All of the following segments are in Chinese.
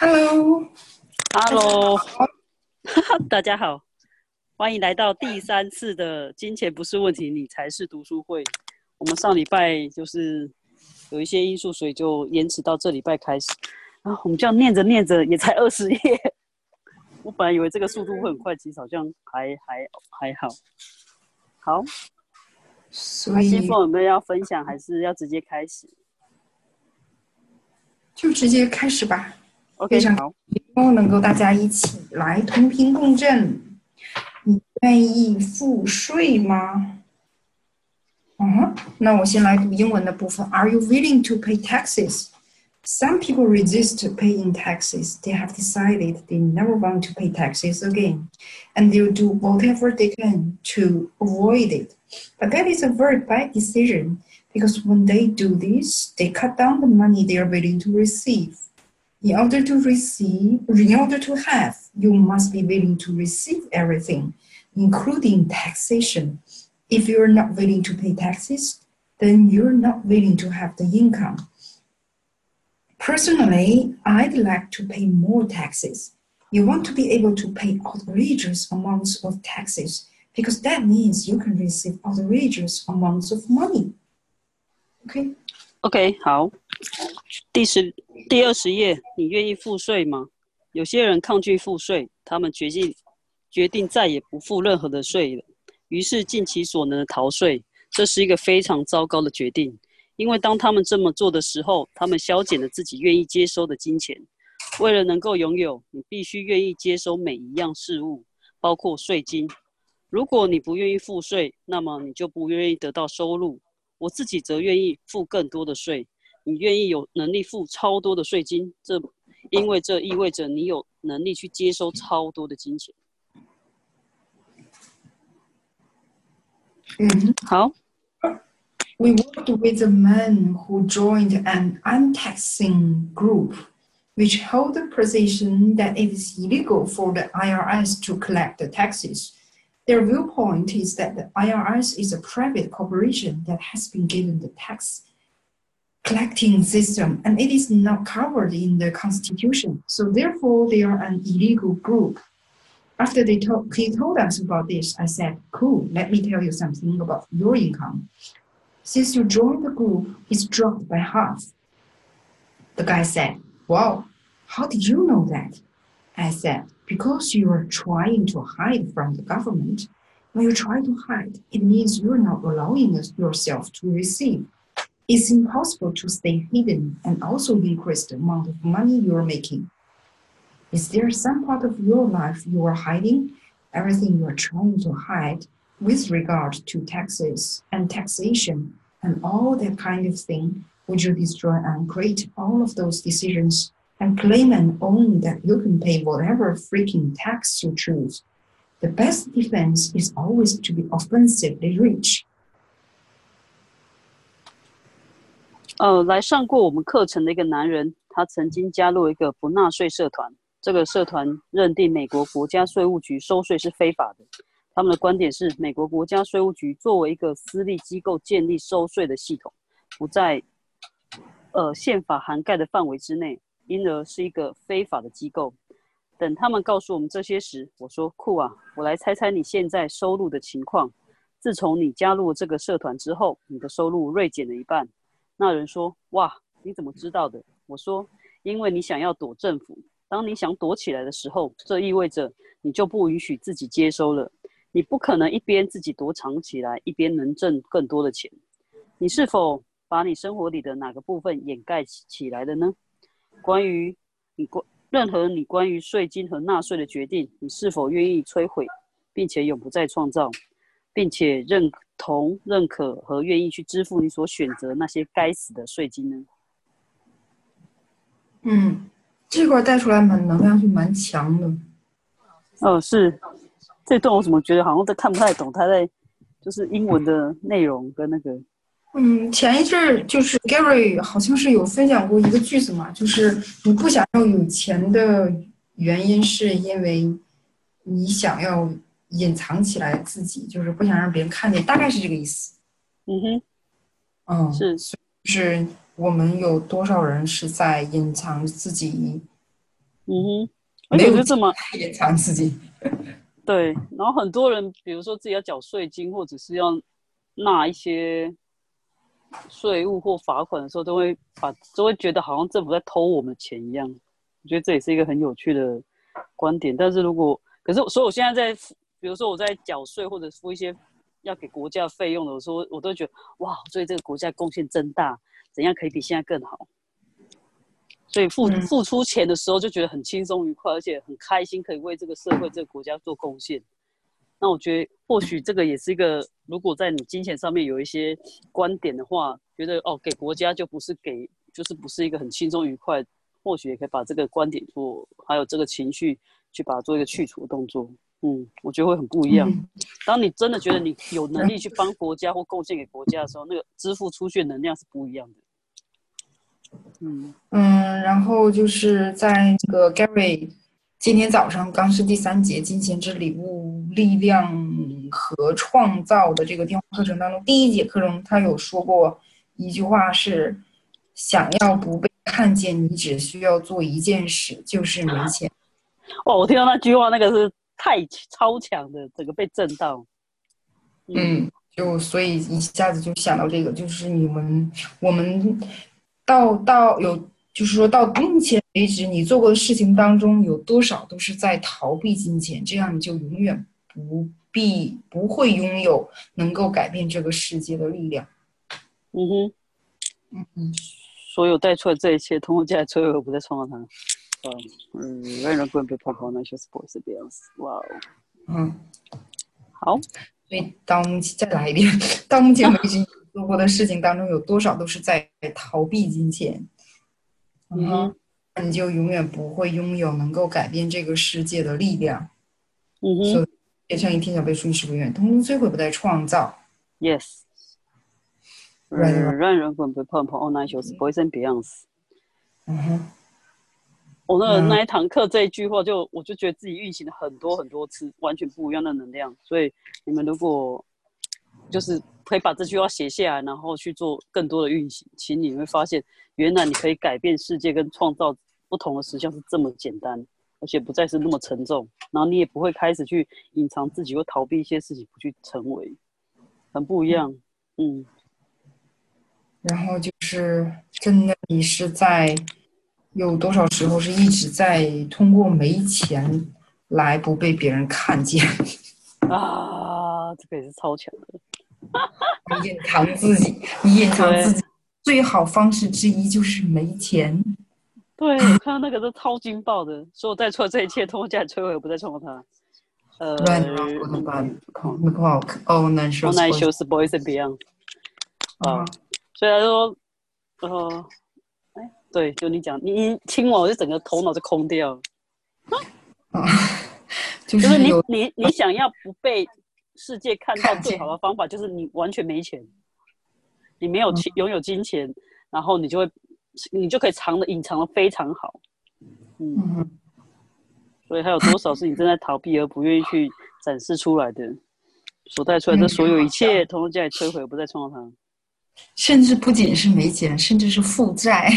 Hello，Hello，大家好，欢迎来到第三次的金钱不是问题，你才是读书会。我们上礼拜就是有一些因素，所以就延迟到这礼拜开始。然后我们这样念着念着，也才二十页。我本来以为这个速度会很快，其实好像还还还好。好，所那新以凤有没有要分享，还是要直接开始就直接开始吧，？OK，非常好。希望能够大家一起来同频共振。你愿意付税吗？嗯，那我先来读英文的部分。Are you willing to pay taxes? Some people resist paying taxes. They have decided they never want to pay taxes again, and they'll do whatever they can to avoid it. But that is a very bad decision because when they do this, they cut down the money they are willing to receive. In order to receive, in order to have, you must be willing to receive everything, including taxation. If you're not willing to pay taxes, then you're not willing to have the income. Personally, I'd like to pay more taxes. You want to be able to pay outrageous amounts of taxes because that means you can receive outrageous amounts of money. Okay? OK，好，第十第二十页，你愿意付税吗？有些人抗拒付税，他们决定决定再也不付任何的税了，于是尽其所能的逃税。这是一个非常糟糕的决定，因为当他们这么做的时候，他们削减了自己愿意接收的金钱。为了能够拥有，你必须愿意接收每一样事物，包括税金。如果你不愿意付税，那么你就不愿意得到收入。我自己则愿意付更多的税。你愿意有能力付超多的税金，这因为这意味着你有能力去接收超多的金钱。Mhm. 好， We worked with a man who joined an untaxing group, which held the position that it is illegal for the IRS to collect the taxes. Their viewpoint is that the IRS is a private corporation that has been given the tax collecting system and it is not covered in the Constitution. So, therefore, they are an illegal group. After they told, he told us about this, I said, Cool, let me tell you something about your income. Since you joined the group, it's dropped by half. The guy said, Wow, how did you know that? I said, Because you are trying to hide from the government. When you try to hide, it means you're not allowing yourself to receive. It's impossible to stay hidden and also increase the amount of money you're making. Is there some part of your life you are hiding? Everything you are trying to hide with regard to taxes and taxation and all that kind of thing, would you destroy and create all of those decisions and claim and own that you can pay whatever freaking tax you choose? The best defense is always to be offensively rich. 呃，来上过我们课程的一个男人，他曾经加入一个不纳税社团。这个社团认定美国国家税务局收税是非法的。他们的观点是，美国国家税务局作为一个私立机构建立收税的系统，不在呃宪法涵盖的范围之内，因而是一个非法的机构。等他们告诉我们这些时，我说酷啊，我来猜猜你现在收入的情况。自从你加入这个社团之后，你的收入锐减了一半。那人说：“哇，你怎么知道的？”我说：“因为你想要躲政府，当你想躲起来的时候，这意味着你就不允许自己接收了。你不可能一边自己躲藏起来，一边能挣更多的钱。你是否把你生活里的哪个部分掩盖起起来了呢？关于你关任何你关于税金和纳税的决定，你是否愿意摧毁，并且永不再创造，并且认同、认可和愿意去支付你所选择那些该死的税金呢？嗯，这块带出来蛮能量是蛮强的。哦，是这段我怎么觉得好像都看不太懂他在就是英文的内容跟那个嗯，前一阵儿就是 Gary 好像是有分享过一个句子嘛，就是你不想要有钱的原因是因为你想要隐藏起来自己，就是不想让别人看见，大概是这个意思。嗯哼，嗯，是就是我们有多少人是在隐藏自己嗯哼，没有就这么隐藏自己。对，然后很多人，比如说自己要缴税金，或者是要纳一些税务或罚款的时候，都会把都会觉得好像政府在偷我们钱一样。我觉得这也是一个很有趣的观点。但是如果可是，所以我现在在，比如说我在缴税或者付一些要给国家费用的，我说我都觉得哇，对这个国家贡献真大，怎样可以比现在更好？所以付付出钱的时候就觉得很轻松愉快，而且很开心，可以为这个社会、这个国家做贡献。那我觉得或许这个也是一个，如果在你金钱上面有一些观点的话，觉得哦，给国家就不是给，就是不是一个很轻松愉快。或许也可以把这个观点做，还有这个情绪去把它做一个去除的动作。嗯，我觉得会很不一样。当你真的觉得你有能力去帮国家或贡献给国家的时候，那个支付出去的能量是不一样的。嗯嗯，然后就是在这个 Gary 今天早上刚是第三节《金钱之礼物：力量和创造》的这个电话课程当中，第一节课中他有说过一句话是：想要不被看见，你只需要做一件事，就是没钱。哦，我听到那句话，那个是太超强的，整个被震到。嗯，就所以一下子就想到这个，就是你们我们。到到有，就是说到目前为止，你做过的事情当中有多少都是在逃避金钱？这样你就永远不必不会拥有能够改变这个世界的力量。嗯哼，嗯嗯，所有带出来这一切，通过这来摧毁，不再创造它。嗯嗯，让人不能被泡泡那些 sports 这样子。哇哦，嗯，好。所以到再来一遍，到目前为止。做过的事情当中有多少都是在逃避金钱？嗯，那你就永远不会拥有能够改变这个世界的力量。嗯哼，变成一天小被数是不远，通通摧毁不再创造。Yes，让让人滚被碰碰，All night shows boys and beyonds。嗯哼，我那那一堂课这一句话，就我就觉得自己运行了很多很多次，完全不一样的能量。所以你们如果就是可以把这句话写下来，然后去做更多的运行，其实你会发现，原来你可以改变世界跟创造不同的实相是这么简单，而且不再是那么沉重。然后你也不会开始去隐藏自己或逃避一些事情，不去成为，很不一样。嗯。然后就是真的，你是在有多少时候是一直在通过没钱来不被别人看见 啊？这个也是超强的。你隐藏自己，你隐藏自己最好方式之一就是没钱。对，我看到那个都超惊爆的，说我在做这一切，通过家里摧毁，我不再创造它。呃，那不好看哦，难受。难受是 boys and beyond。啊，所以他说，呃，哎，对，就你讲，你一听完我就整个头脑就空掉。啊，就是你你你想要不被。世界看到最好的方法就是你完全没钱，你没有钱拥有金钱，然后你就会你就可以藏的隐藏的非常好，嗯，所以还有多少是你正在逃避而不愿意去展示出来的，所带出来的所有一切，通通加以摧毁，不再创造它，甚至不仅是没钱，甚至是负债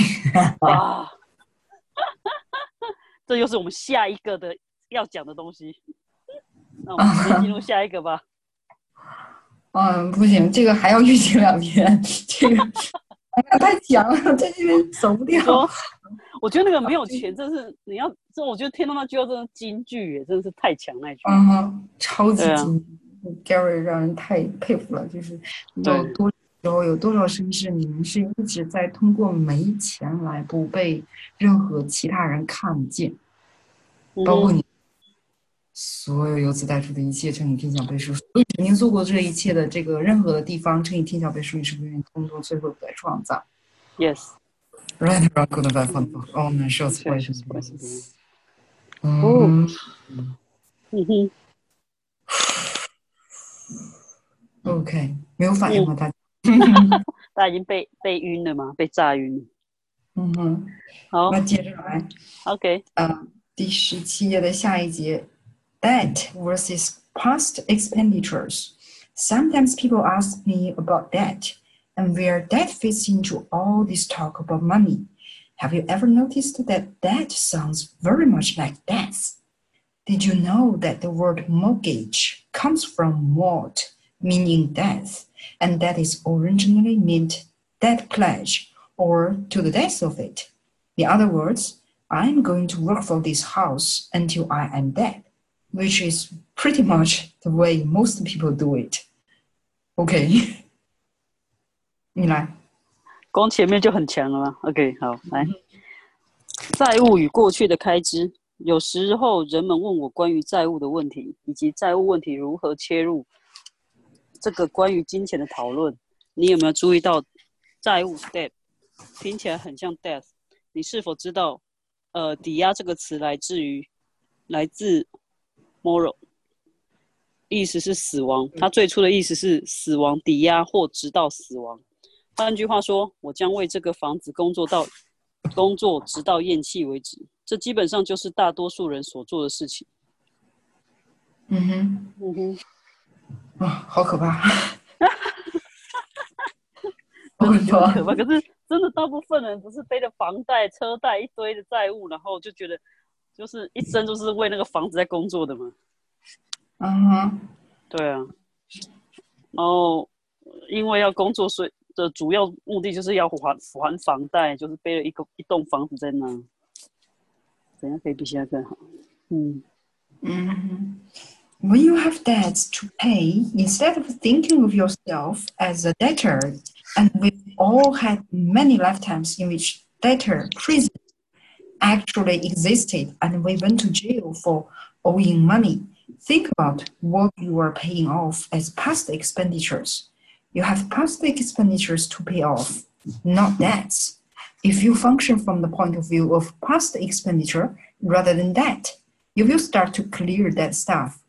啊，这又是我们下一个的要讲的东西，那我们先 进入下一个吧。嗯，不行，这个还要预警两天，这个太强了，在这边走不掉。我觉得那个没有钱，真是你要这，我觉得听到那句话真的金句，真的是太强那句。嗯哼，超级金，Gary 让人太佩服了。就是有多时候有多少绅士，你们是一直在通过没钱来不被任何其他人看见，包括你。所有由此带出的一切乘以天小倍数，你曾经做过这一切的这个任何的地方乘以天小倍数，你是不愿意通过最后来创造？Yes. Right, right, good, bad, fun, all n s h o t s questions. 嗯，嗯哼。OK，没有反应吗？大家？大家已经被被晕了吗？被炸晕？嗯哼。好，那接着来。OK。啊，第十七页的下一节。debt versus past expenditures. Sometimes people ask me about debt and where debt fits into all this talk about money. Have you ever noticed that that sounds very much like death? Did you know that the word mortgage comes from mort, meaning death, and that is originally meant debt pledge or to the death of it? In other words, I'm going to work for this house until I am dead, which is pretty much the way most people do it. OK，你来。光前面就很强了吗？OK，好，来。债务与过去的开支，有时候人们问我关于债务的问题，以及债务问题如何切入 这个关于金钱的讨论。你有没有注意到债务 debt 听起来很像 death？你是否知道，呃，抵押这个词来自于来自 moral，意思是死亡。它最初的意思是死亡、抵押或直到死亡。换句话说，我将为这个房子工作到。工作直到咽气为止，这基本上就是大多数人所做的事情。嗯哼，嗯哼，啊，好可怕！很可怕。可是真的，大部分人不是背着房贷、车贷一堆的债务，然后就觉得就是一生都是为那个房子在工作的嘛？嗯哼，对啊。然后因为要工作，所以。的主要目的就是要还还房贷，就是背了一个一栋房子在那。怎样可以比现在更好？嗯嗯。When you have debts to pay, instead of thinking of yourself as a debtor, and we've all had many lifetimes in which debtor prison actually existed and we went to jail for owing money, think about what you are paying off as past expenditures. You have past expenditures to pay off, not debts. If you function from the point of view of past expenditure rather than debt, you will start to clear that stuff.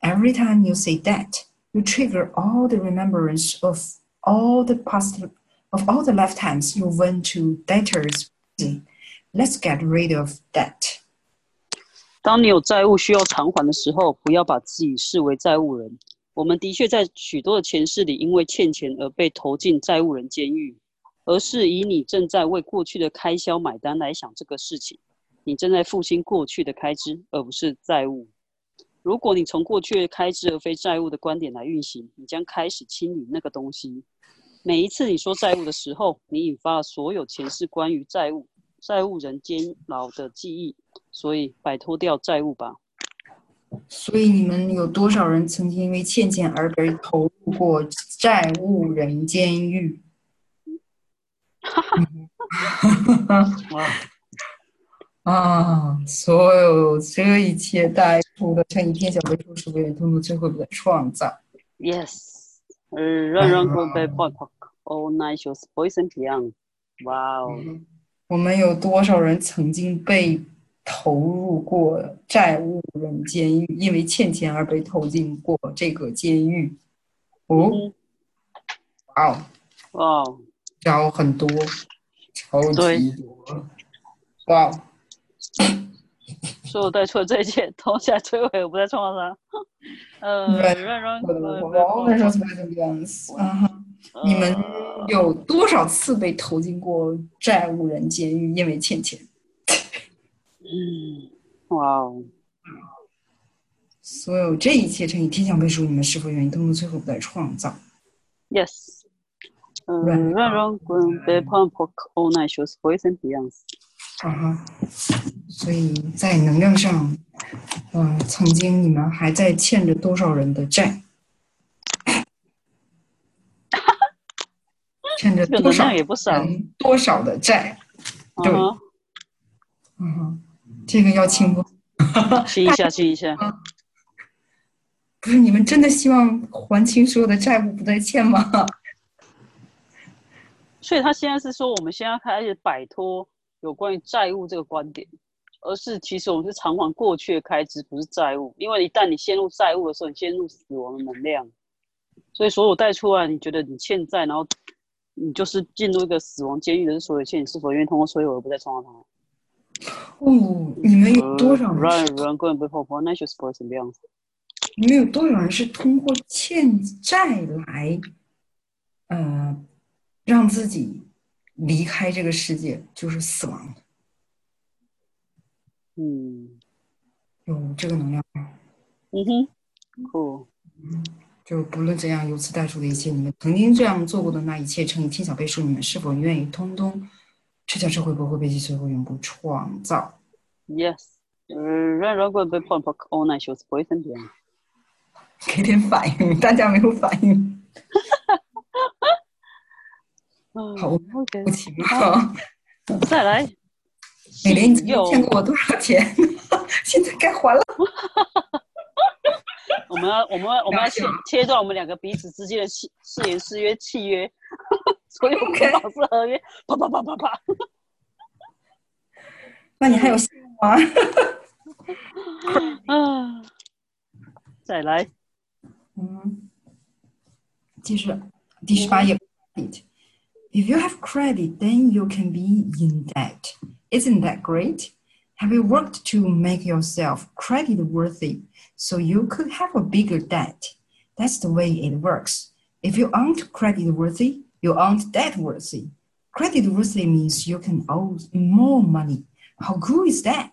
Every time you say debt, you trigger all the remembrance of all the past of all the lifetimes you went to debtors. Let's get rid of debt. 当你有债务需要偿还的时候，不要把自己视为债务人。我们的确在许多的前世里，因为欠钱而被投进债务人监狱，而是以你正在为过去的开销买单来想这个事情。你正在付清过去的开支，而不是债务。 如果你从过去的开支而非债务的观点来运行，你将开始清理那个东西。每一次你说债务的时候，你引发了所有前世关于债务、债务人监牢的记忆。所以，摆脱掉债务吧。所以你们有多少人曾经因为欠钱而被投入过债务人监狱？啊！所有这一切带出的这一篇小倍数是为了通过最后的创造。Yes，嗯，让让过被爆破，All night shows and young。哇哦！我们有多少人曾经被？投入过债务人监狱，因为欠钱而被投进过这个监狱。哦，哇哦，哇，招很多，超级多，哇！说我带错这一切，投下摧毁，我不再创造它。呃，让让我们说是这个样子。你们有多少次被投进过债务人监狱，因为欠钱？嗯，哇哦！所有这一切乘以天象倍数，你们是否愿意通过最后再创造？Yes。嗯 e。啊哈！所以在能量上，呃，曾经你们还在欠着多少人的债？欠着多少也不少，多少的债？对，嗯哼。这个要清不？清一下，清一下。不是你们真的希望还清所有的债务，不再欠吗？所以他现在是说，我们现在开始摆脱有关于债务这个观点，而是其实我们是偿还过去的开支，不是债务。因为一旦你陷入债务的时候，你陷入死亡的能量。所以所有带出来，你觉得你欠债，然后你就是进入一个死亡监狱的所有欠，你是否愿意通过所有而不再创造它？哦，你们有多少人？你们有多少人是通过欠债来，呃，让自己离开这个世界就是死亡。嗯有这个能量吗？嗯哼，酷。就不论怎样，由此带出的一切，你们曾经这样做过的那一切，乘以天小倍数，你们是否愿意通通吃下这会不会被击碎或永不创造？Yes，呃，让让过被 point point all night shows poison 点。给点反应，大家没有反应，好嗯，OK，不情啊！再来。美玲，你欠过我多少钱？现在该还了。我们要我们要我们要切切断我们两个彼此之间的契誓言、誓约、契约，所有 OK 保释合约，啪啪啪啪啪。那你还有信用吗？啊，再来。嗯，继续第十八页。If you have credit, then you can be in debt. Isn't that great? Have you worked to make yourself credit worthy so you could have a bigger debt? That's the way it works. If you aren't credit worthy, you aren't debt worthy. Credit worthy means you can owe more money. How cool is that?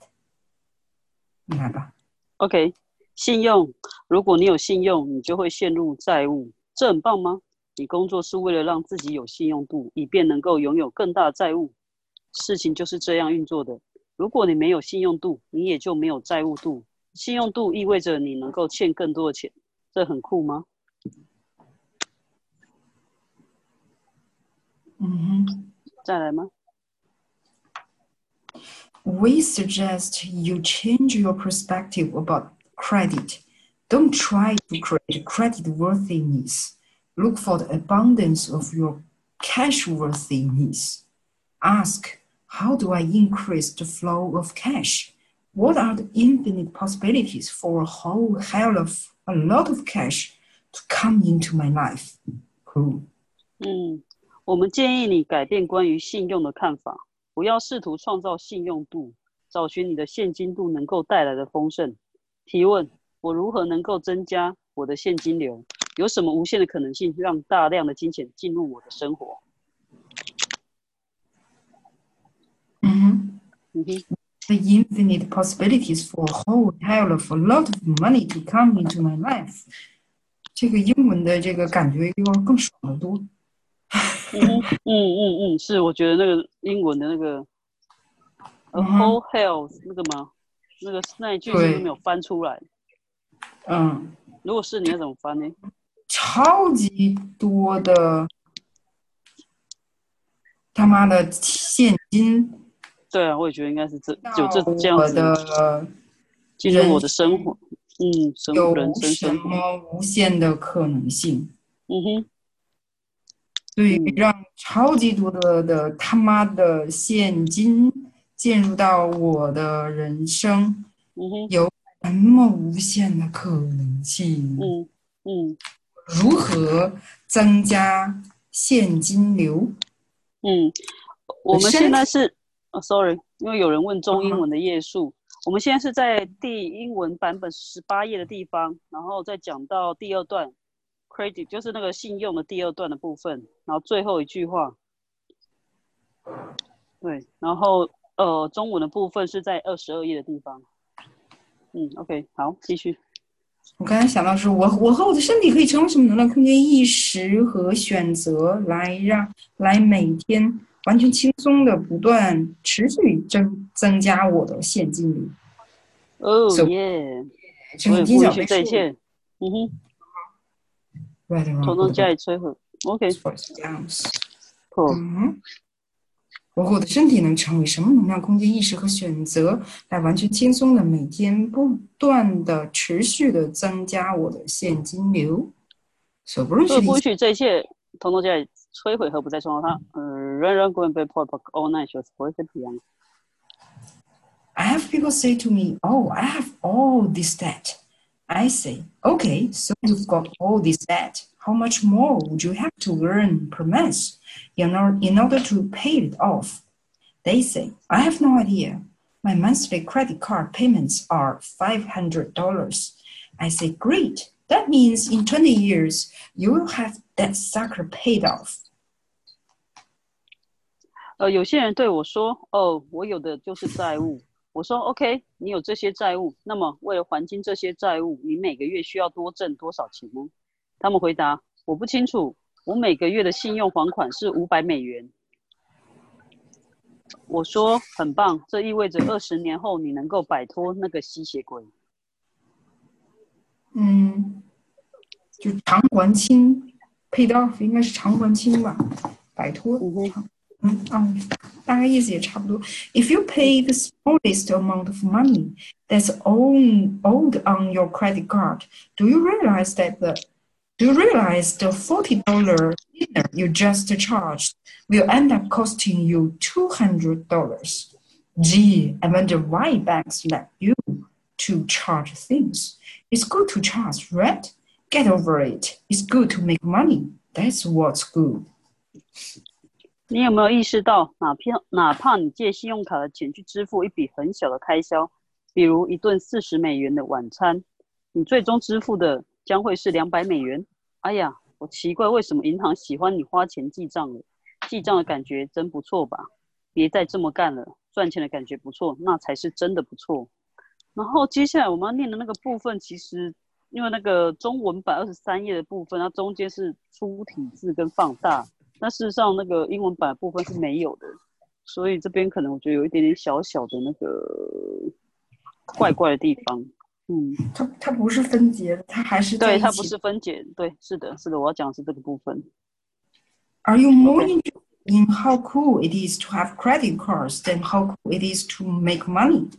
你来吧。 OK，信用，如果你有信用，你就会陷入债务，这很棒吗？ 你工作是为了让自己有信用度，以便能够拥有更大的债务。事情就是这样运作的。如果你没有信用度，你也就没有债务度。信用度意味着你能够欠更多的钱，这很酷吗？嗯哼。再来吗？ We suggest you change your perspective about credit. Don't try to create credit worthiness. Look for the abundance of your cash worthiness. Ask, how do I increase the flow of cash? What are the infinite possibilities for a whole hell of a lot of cash to come into my life? Cool. 嗯，我们建议你改变关于信用的看法，不要试图创造信用度，找寻你的现金度能够带来的丰盛。提问：我如何能够增加我的现金流？ 有什么无限的可能性让大量的金钱进入我的生活？Mhm. 嗯哼，the infinite possibilities for a whole hell of a lot of money to come into my life。这个英文的这个感觉要更爽得多。嗯哼，嗯嗯嗯，是，我觉得那个英文的那个 a 嗯哼 whole hell 那个吗？那个那一句是不是对没有翻出来？嗯，如果是你要怎么翻呢？超级多的他妈的现金对啊，我也觉得应该是这到有这这样我子的进入我的生活，嗯，生有人生什么无限的可能性？嗯哼，对让超级多的的他妈的现金进入到我的人生，嗯哼，有什么无限的可能性？嗯嗯如何增加现金流？嗯，我们现在是，哦，sorry，因为有人问中英文的页数，我们现在是在第英文版本十八页的地方，然后再讲到第二段，credit 就是那个信用的第二段的部分，然后最后一句话，对，然后呃，中文的部分是在二十二页的地方。嗯，OK，好，继续。我刚才想到是我我和我的身体可以成为什么能量空间意识和选择，来让来每天完全轻松的不断持续增增加我的现金流。哦耶，乘以我也不允许金小倍数这一切。嗯哼，，right 统统加以摧毁。酷。嗯，我和我的身体能成为什么能量空间意识和选择，来完全轻松的每天不断的持续的增加我的现金流。所不允许的一切所以不允许这一切统统加以摧毁和不再创造它。嗯，人人滚被破破 all night 就是不会跟一样。I have people say to me, Oh, I have all this debt. I say, Okay, so you've got all this debt. How much more would you have to earn per month in order, in order to pay it off? They say, I have no idea. My monthly credit card payments are $500. I say, Great. That means in 20 years, you will have that sucker paid off. 呃，有些人对我说：“哦，我有的就是债务。”我说：“OK，你有这些债务，那么为了还清这些债务，你每个月需要多挣多少钱呢？” 他们回答：“我不清楚，我每个月的信用还款是五百美元。”我说：“很棒，这意味着二十年后你能够摆脱那个吸血鬼。”嗯，就偿还清，paid off 应该是偿还清吧，摆脱。嗯嗯，大概意思也差不多。If you pay the smallest amount of money that's own, owed on your credit card, do you realize that the do you realize the forty dollar dinner you just charged will end up costing you two hundred dollars? Gee, I wonder why banks let you to charge things. It's good to charge, right? Get over it. It's good to make money. That's what's good. 你有没有意识到，哪怕哪怕你借信用卡的钱去支付一笔很小的开销，比如一顿四十美元的晚餐，你最终支付的 将会是两百美元？哎呀，我奇怪为什么银行喜欢你花钱记账了？记账的感觉真不错吧？别再这么干了，赚钱的感觉不错，那才是真的不错。然后接下来我们要念的那个部分，其实因为那个中文版二十三页的部分，它中间是粗体字跟放大。那事实上，那个英文版部分是没有的，所以这边可能我觉得有一点点小小的那个怪怪的地方。嗯，它它不是分解，它还是对，它不是分解，对，是的，是的，我要讲的是这个部分。Are you more interested in how cool it is to have credit cards than how cool it is to make money?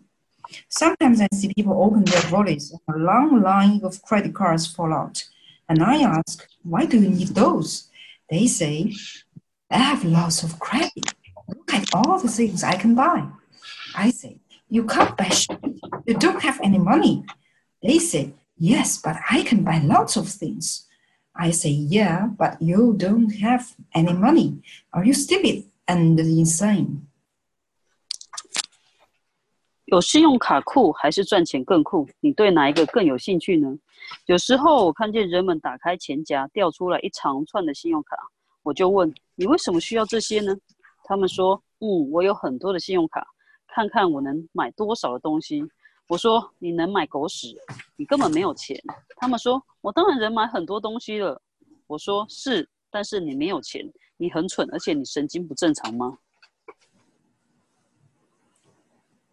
Sometimes I see people open their wallets and a long line of credit cards fall out, and I ask, why do you need those? They say, I have lots of credit. Look at all the things I can buy. I say, You can't buy shit. You don't have any money. They say, Yes, but I can buy lots of things. I say, Yeah, but you don't have any money. Are you stupid and insane? 有信用卡酷还是赚钱更酷？你对哪一个更有兴趣呢？有时候我看见人们打开钱夹，掉出来一长串的信用卡，我就问：你为什么需要这些呢？他们说：嗯，我有很多的信用卡， 看看我能买多少的东西。我说：你能买狗屎，你根本没有钱。他们说：我当然能买很多东西了。我说：是，但是你没有钱，你很蠢，而且你神经不正常吗？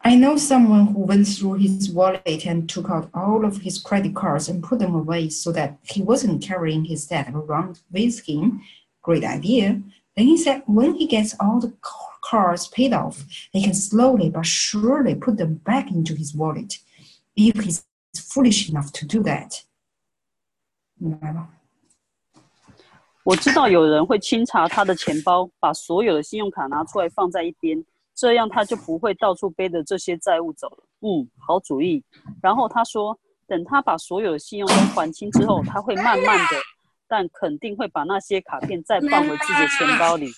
I know someone who went through his wallet and took out all of his credit cards and put them away so that he wasn't carrying his debt around with him. Great idea. Then he said when he gets all the cards paid off, he can slowly but surely put them back into his wallet if he's foolish enough to do that. 明白吗？我知道有人会清查他的钱包，把所有的信用卡拿出来放在一边。这样他就不会到处背着这些债务走了。嗯，好主意。然后他说，等他把所有的信用都还清之后，他会慢慢的，但肯定会把那些卡片再放回自己的钱包里。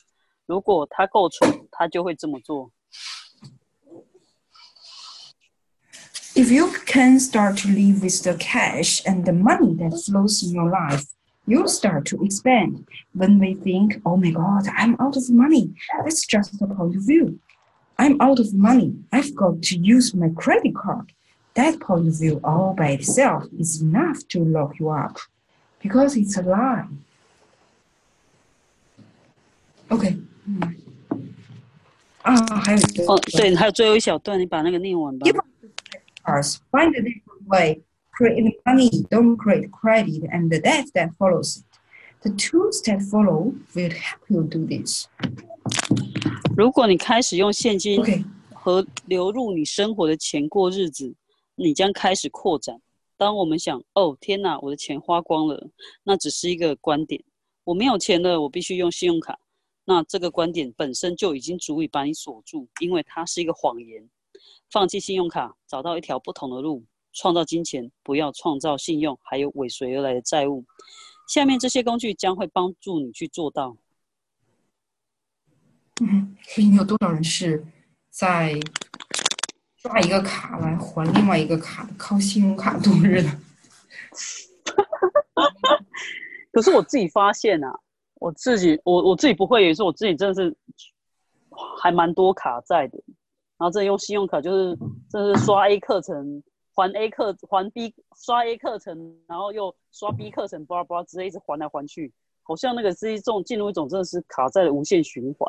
如果他够蠢，他就会这么做。If you can start to live with the cash and the money that flows in your life, you start to expand. When we think, oh my God, I'm out of money, that's just a point of view. I'm out of money. I've got to use my credit card. That point of view all by itself is enough to lock you up because it's a lie. OK， 嗯，啊，还有一个哦，对，还有最后一小段，你把那个念完吧。Find a different way. Create money, don't create credit, and the debt that follows it. The tools that follow will help you do this. 如果你开始用现金和流入你生活的钱过日子，你将开始扩展。当我们想“哦，天哪，我的钱花光了”，那只是一个观点。我没有钱了，我必须用信用卡。那这个观点本身就已经足以把你锁住，因为它是一个谎言。放弃信用卡，找到一条不同的路，创造金钱，不要创造信用，还有尾随而来的债务。下面这些工具将会帮助你去做到。嗯，所以你有多少人是在刷一个卡来还另外一个卡，靠信用卡度日的？可是我自己发现啊，我自己我我自己不会，也是我自己真的是还蛮多卡债的，然后这用信用卡就是这是刷 A 课程还 A 课还 B 刷 A 课程，然后又刷 B 课程，巴拉巴拉直接一直还来还去，好像那个是一种进入一种真的是卡债的无限循环。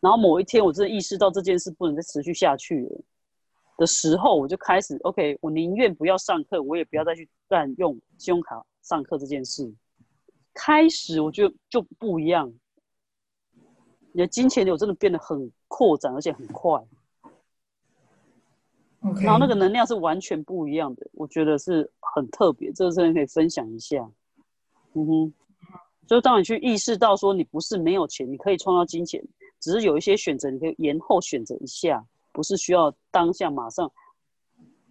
然后某一天我真的意识到这件事不能再持续下去了的时候，我就开始 OK，我宁愿不要上课，我也不要再去干用信用卡上课这件事。开始我觉得就不一样。你的金钱流真的变得很扩展，而且很快。然后那个能量是完全不一样的，我觉得是很特别，这个真的可以分享一下。嗯哼，所以当你去意识到说你不是没有钱，你可以创造金钱，只是有一些选择你可以延后选择一下，不是需要当下马上，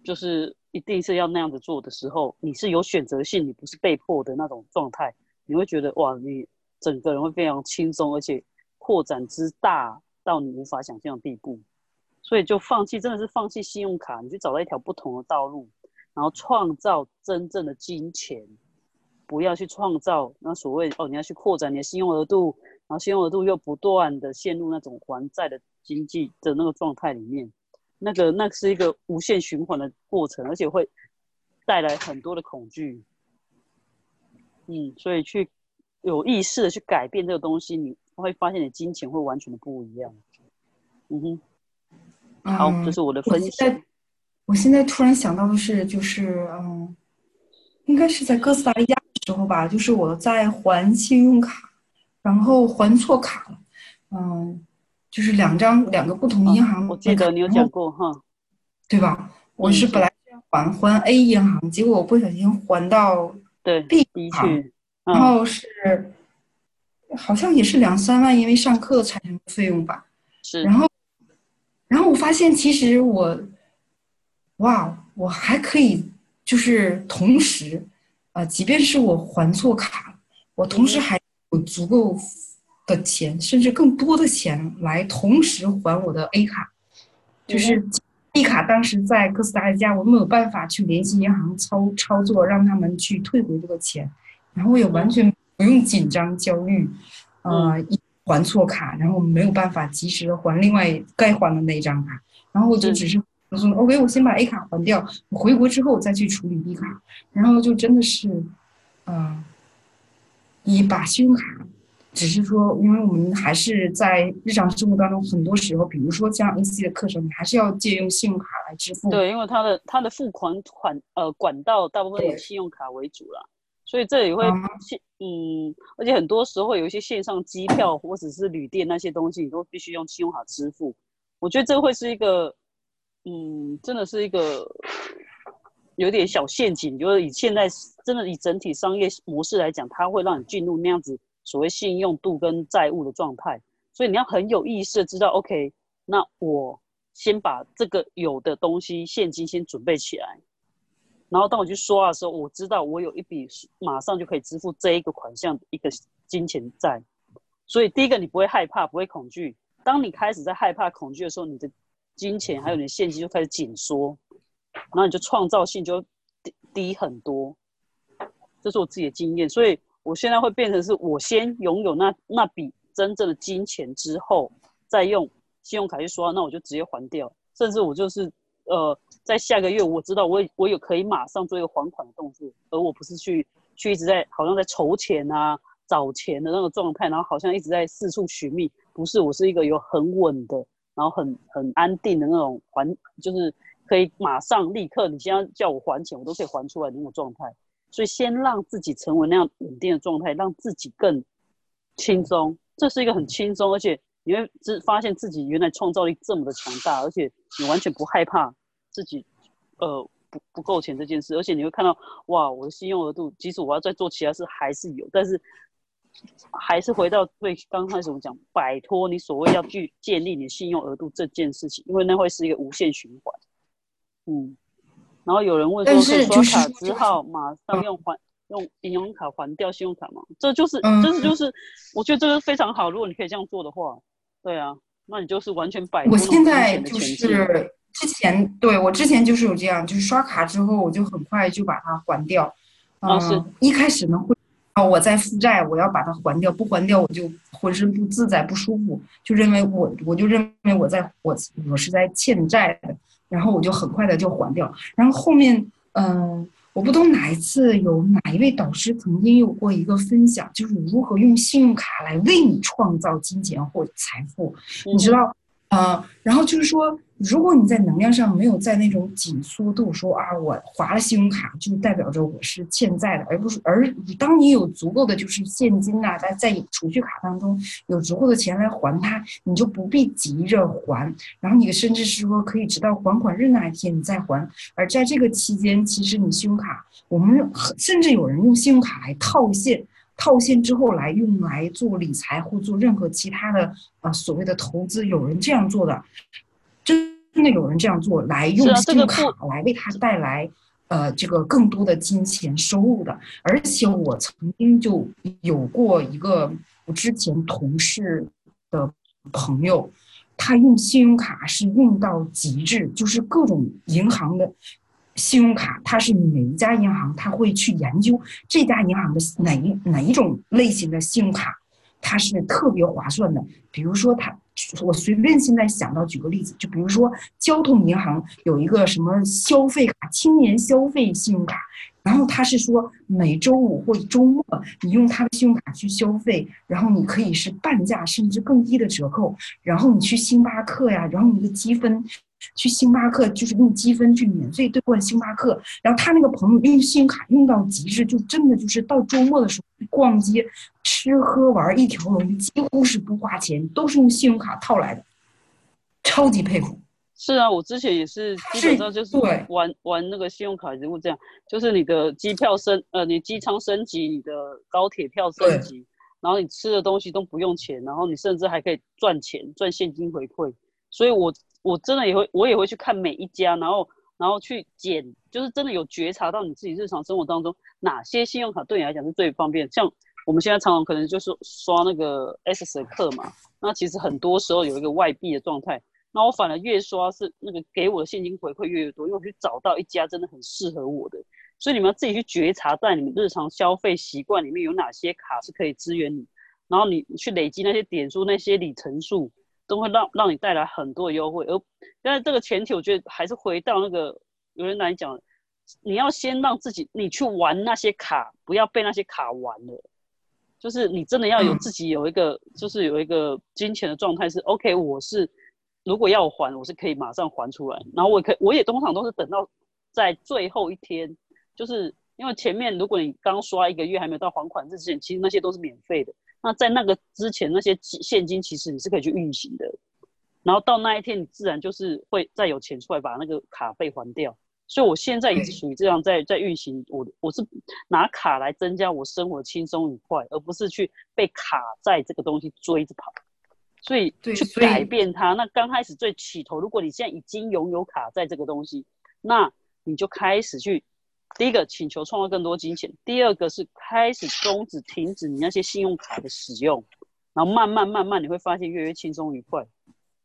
就是一定是要那样子做的时候，你是有选择性，你不是被迫的那种状态，你会觉得哇，你整个人会非常轻松，而且。扩展之大到你无法想象的地步，所以就放弃，真的是放弃信用卡，你去找到一条不同的道路，然后创造真正的金钱，不要去创造那所谓哦，你要去扩展你的信用额度，然后信用额度又不断的陷入那种还债的经济的那个状态里面，那个那是一个无限循环的过程，而且会带来很多的恐惧。嗯，所以去有意识的去改变这个东西，你。会发现你金钱会完全的不一样。嗯哼，好，这是我的分析。我现在突然想到的是，就是嗯，应该是在哥斯达黎加的时候吧，就是我在还信用卡，然后还错卡了。嗯，就是两张两个不同银行。我记得你有讲过哈，对吧？我是本来是要还还 A 银行，结果我不小心还到对 B 银行，然后是。好像也是两三万，因为上课产生的费用吧。是。然后，然后我发现其实我，哇，我还可以，就是同时，啊，即便是我还错卡，我同时还有足够的钱，甚至更多的钱来同时还我的 A 卡。就是 B 卡当时在哥斯达黎加，我没有办法去联系银行操操作，让他们去退回这个钱，然后我也完全。不用紧张焦虑，呃，一还错卡，然后没有办法及时的还另外该还的那一张卡，然后我就只是说，OK，我先把 A 卡还掉，我回国之后再去处理 B 卡，然后就真的是，呃，一把信用卡，只是说，因为我们还是在日常生活当中，很多时候，比如说像 AC 的课程，你还是要借用信用卡来支付。对，因为它的它的付款款呃管道大部分以信用卡为主了。所以这也会线，嗯，而且很多时候有一些线上机票或者是旅店那些东西，你都必须用信用卡支付。我觉得这会是一个，嗯，真的是一个有点小陷阱。就是以现在真的以整体商业模式来讲，它会让你进入那样子所谓信用度跟债务的状态。所以你要很有意识的知道，OK，那我先把这个有的东西现金先准备起来。然后当我去刷的时候，我知道我有一笔马上就可以支付这一个款项的一个金钱债，所以第一个你不会害怕，不会恐惧。当你开始在害怕、恐惧的时候，你的金钱还有你的现金就开始紧缩，然后你就创造性就低低很多。这是我自己的经验，所以我现在会变成是我先拥有那那笔真正的金钱之后，再用信用卡去刷，那我就直接还掉，甚至我就是呃。在下个月，我知道我我有可以马上做一个还款的动作，而我不是去去一直在好像在筹钱啊、找钱的那个状态，然后好像一直在四处寻觅。不是，我是一个有很稳的，然后很很安定的那种还，就是可以马上立刻，你现在叫我还钱，我都可以还出来的那种状态。所以先让自己成为那样稳定的状态，让自己更轻松。这是一个很轻松，而且你会自发现自己原来创造力这么的强大，而且你完全不害怕。自己，呃，不不够钱这件事，而且你会看到，哇，我的信用额度，即使我要再做其他事，还是有，但是还是回到最刚开始我们讲，摆脱你所谓要去建立你信用额度这件事情，因为那会是一个无限循环。嗯，然后有人问说，刷卡之后马上用还用银行卡还掉信用卡吗？这就是，这是就是，我觉得这个非常好。如果你可以这样做的话，对啊，那你就是完全摆脱现在就是。之前对我之前就是有这样，就是刷卡之后我就很快就把它还掉，嗯，一开始呢会啊，我在负债，我要把它还掉，不还掉我就浑身不自在、不舒服，就认为我我就认为我在我我是在欠债的，然后我就很快的就还掉。然后后面，嗯，我不懂哪一次有哪一位导师曾经有过一个分享，就是如何用信用卡来为你创造金钱或财富，你知道？啊，然后就是说，如果你在能量上没有在那种紧缩度，说啊，我划了信用卡就代表着我是欠债的，而不是而当你有足够的就是现金呐，在在储蓄卡当中有足够的钱来还它，你就不必急着还，然后你甚至是说可以直到还款日那一天你再还，而在这个期间，其实你信用卡，我们甚至有人用信用卡来套现。套现之后来用来做理财或做任何其他的啊所谓的投资，有人这样做的，真的有人这样做来用信用卡来为他带来呃这个更多的金钱收入的。而且我曾经就有过一个我之前同事的朋友，他用信用卡是用到极致，就是各种银行的。信用卡，它是每一家银行，他会去研究这家银行的哪一哪一种类型的信用卡，它是特别划算的。比如说，它我随便现在想到举个例子，就比如说交通银行有一个什么消费卡，青年消费信用卡，然后它是说每周五或者周末你用它的信用卡去消费，然后你可以是半价甚至更低的折扣，然后你去星巴克呀，然后你的积分。去星巴克就是用积分去免费兑换星巴克，然后他那个朋友用信用卡用到极致，就真的就是到周末的时候逛街、吃喝玩一条龙，几乎是不花钱，都是用信用卡套来的，超级佩服。是啊，我之前也是基本上就是玩玩那个信用卡，就这样，就是你的机票升呃，你机舱升级，你的高铁票升级，然后你吃的东西都不用钱，然后你甚至还可以赚钱赚现金回馈，所以我。我真的也会，我也会去看每一家，然后，然后去检，就是真的有觉察到你自己日常生活当中哪些信用卡对你来讲是最方便。像我们现在常常可能就是刷那个 S 的课嘛，那其实很多时候有一个外币的状态，那我反而越刷是那个给我的现金回馈越越多，因为我去找到一家真的很适合我的。所以你们要自己去觉察，在你们日常消费习惯里面有哪些卡是可以支援你，然后你去累积那些点数、那些里程数。都会让让你带来很多优惠，而但是这个前提，我觉得还是回到那个有人来讲，你要先让自己你去玩那些卡，不要被那些卡玩了。就是你真的要有自己有一个，就是有一个金钱的状态是 OK。我是如果要还，我是可以马上还出来，然后我可我也通常都是等到在最后一天，就是因为前面如果你刚刷一个月还没有到还款日之前，其实那些都是免费的。那在那个之前，那些现金其实你是可以去运行的，然后到那一天，你自然就是会再有钱出来把那个卡费还掉。所以我现在也是属于这样在在运行，我我是拿卡来增加我生活轻松愉快，而不是去被卡在这个东西追着跑。所以去改变它。那刚开始最起头，如果你现在已经拥有卡在这个东西，那你就开始去。第一个请求创造更多金钱，第二个是开始终止、停止你那些信用卡的使用，然后慢慢慢慢你会发现越来越轻松愉快。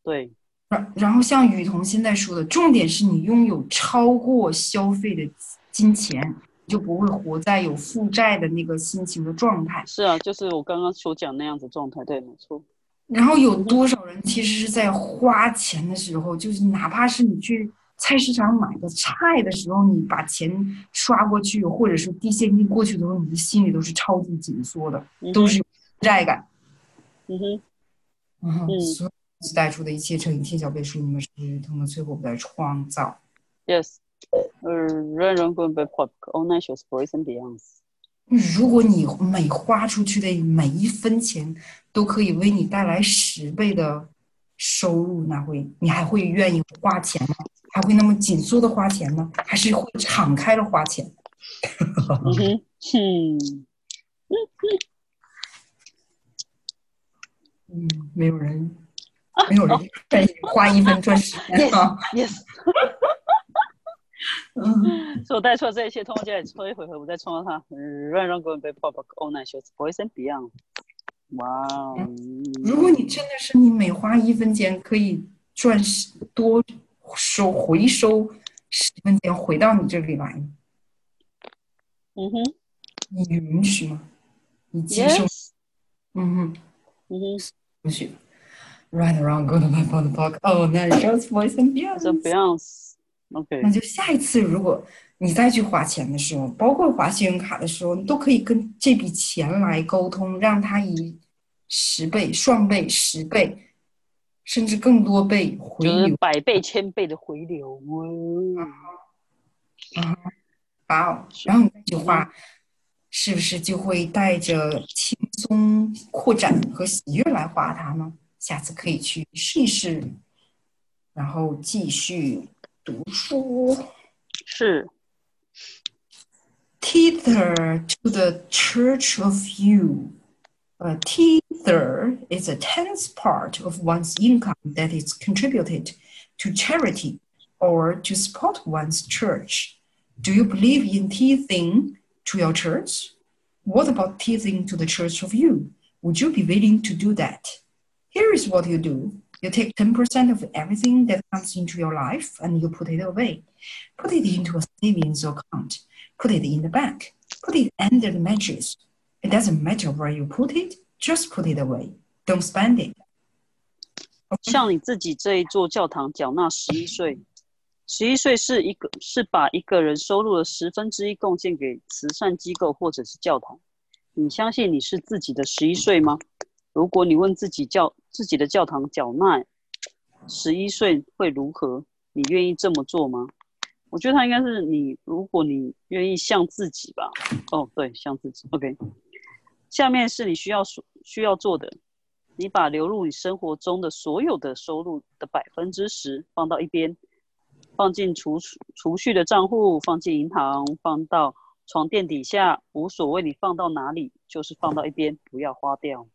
对，然然后像雨桐现在说的，重点是你拥有超过消费的金钱，就不会活在有负债的那个心情的状态。是啊，就是我刚刚所讲那样子状态，对，没错。然后有多少人其实是在花钱的时候，就是哪怕是你去。菜市场买个菜的时候，你把钱刷过去，或者是递现金过去的时候，你的心里都是超级紧缩的，都是负债感。嗯哼，嗯，所以带出的一切乘以天小倍数，你们是通过最后在创造。Yes，嗯，人人滚被 pop online shows boys and beyonds。如果你每花出去的每一分钱都可以为你带来十倍的收入，那会你还会愿意花钱吗？还会那么紧缩的花钱吗？还是会敞开了花钱？嗯嗯，没有人，没有人愿意花一分赚十分啊！Yes，嗯，所以我带出了这一切，通过接下来抽一回合，我再冲到它。让让各位被 pop all night shows boys and beyond。哇哦！如果你真的是你每花一分钱可以赚多。收回收十分钱回到你这里来，嗯哼，你允许吗？你接受嗯哼。嗯哼，不许 Right around go to my phone park。哦，那 just voice and 这 beyond。Beyonce，OK，那就下一次，如果你再去花钱的时候，包括花信用卡的时候，你都可以跟这笔钱来沟通，让他以十倍、双倍、十倍，甚至更多倍回就是流。百倍、千倍的回流。啊，好，然后你再去花，是不是就会带着轻松、扩展和喜悦来画它呢？下次可以去试一试，然后继续读书。是 Tither to the church of you. A tither is a tenth part of one's income that is contributed to charity or to support one's church. Do you believe in tithing to your church? What about tithing to the church of you? Would you be willing to do that? Here is what you do. You take 10% of everything that comes into your life and you put it away. Put it into a savings account. Put it in the bank. Put it under the mattress. It doesn't matter where you put it, just put it away. Don't spend it. 像你自己这一座教堂缴纳十一税，十一税是一个是把一个人收入的十分之一贡献给慈善机构或者是教堂。你相信你是自己的十一税吗？如果你问自己教自己的教堂缴纳十一税会如何，你愿意这么做吗？我觉得他应该是你，如果你愿意像自己吧。哦，对，像自己。OK，下面是你需要所需要做的，你把流入你生活中的所有的收入的百分之十放到一边，放进储蓄储蓄的账户，放进银行，放到床垫底下，无所谓你放到哪里，就是放到一边，不要花掉。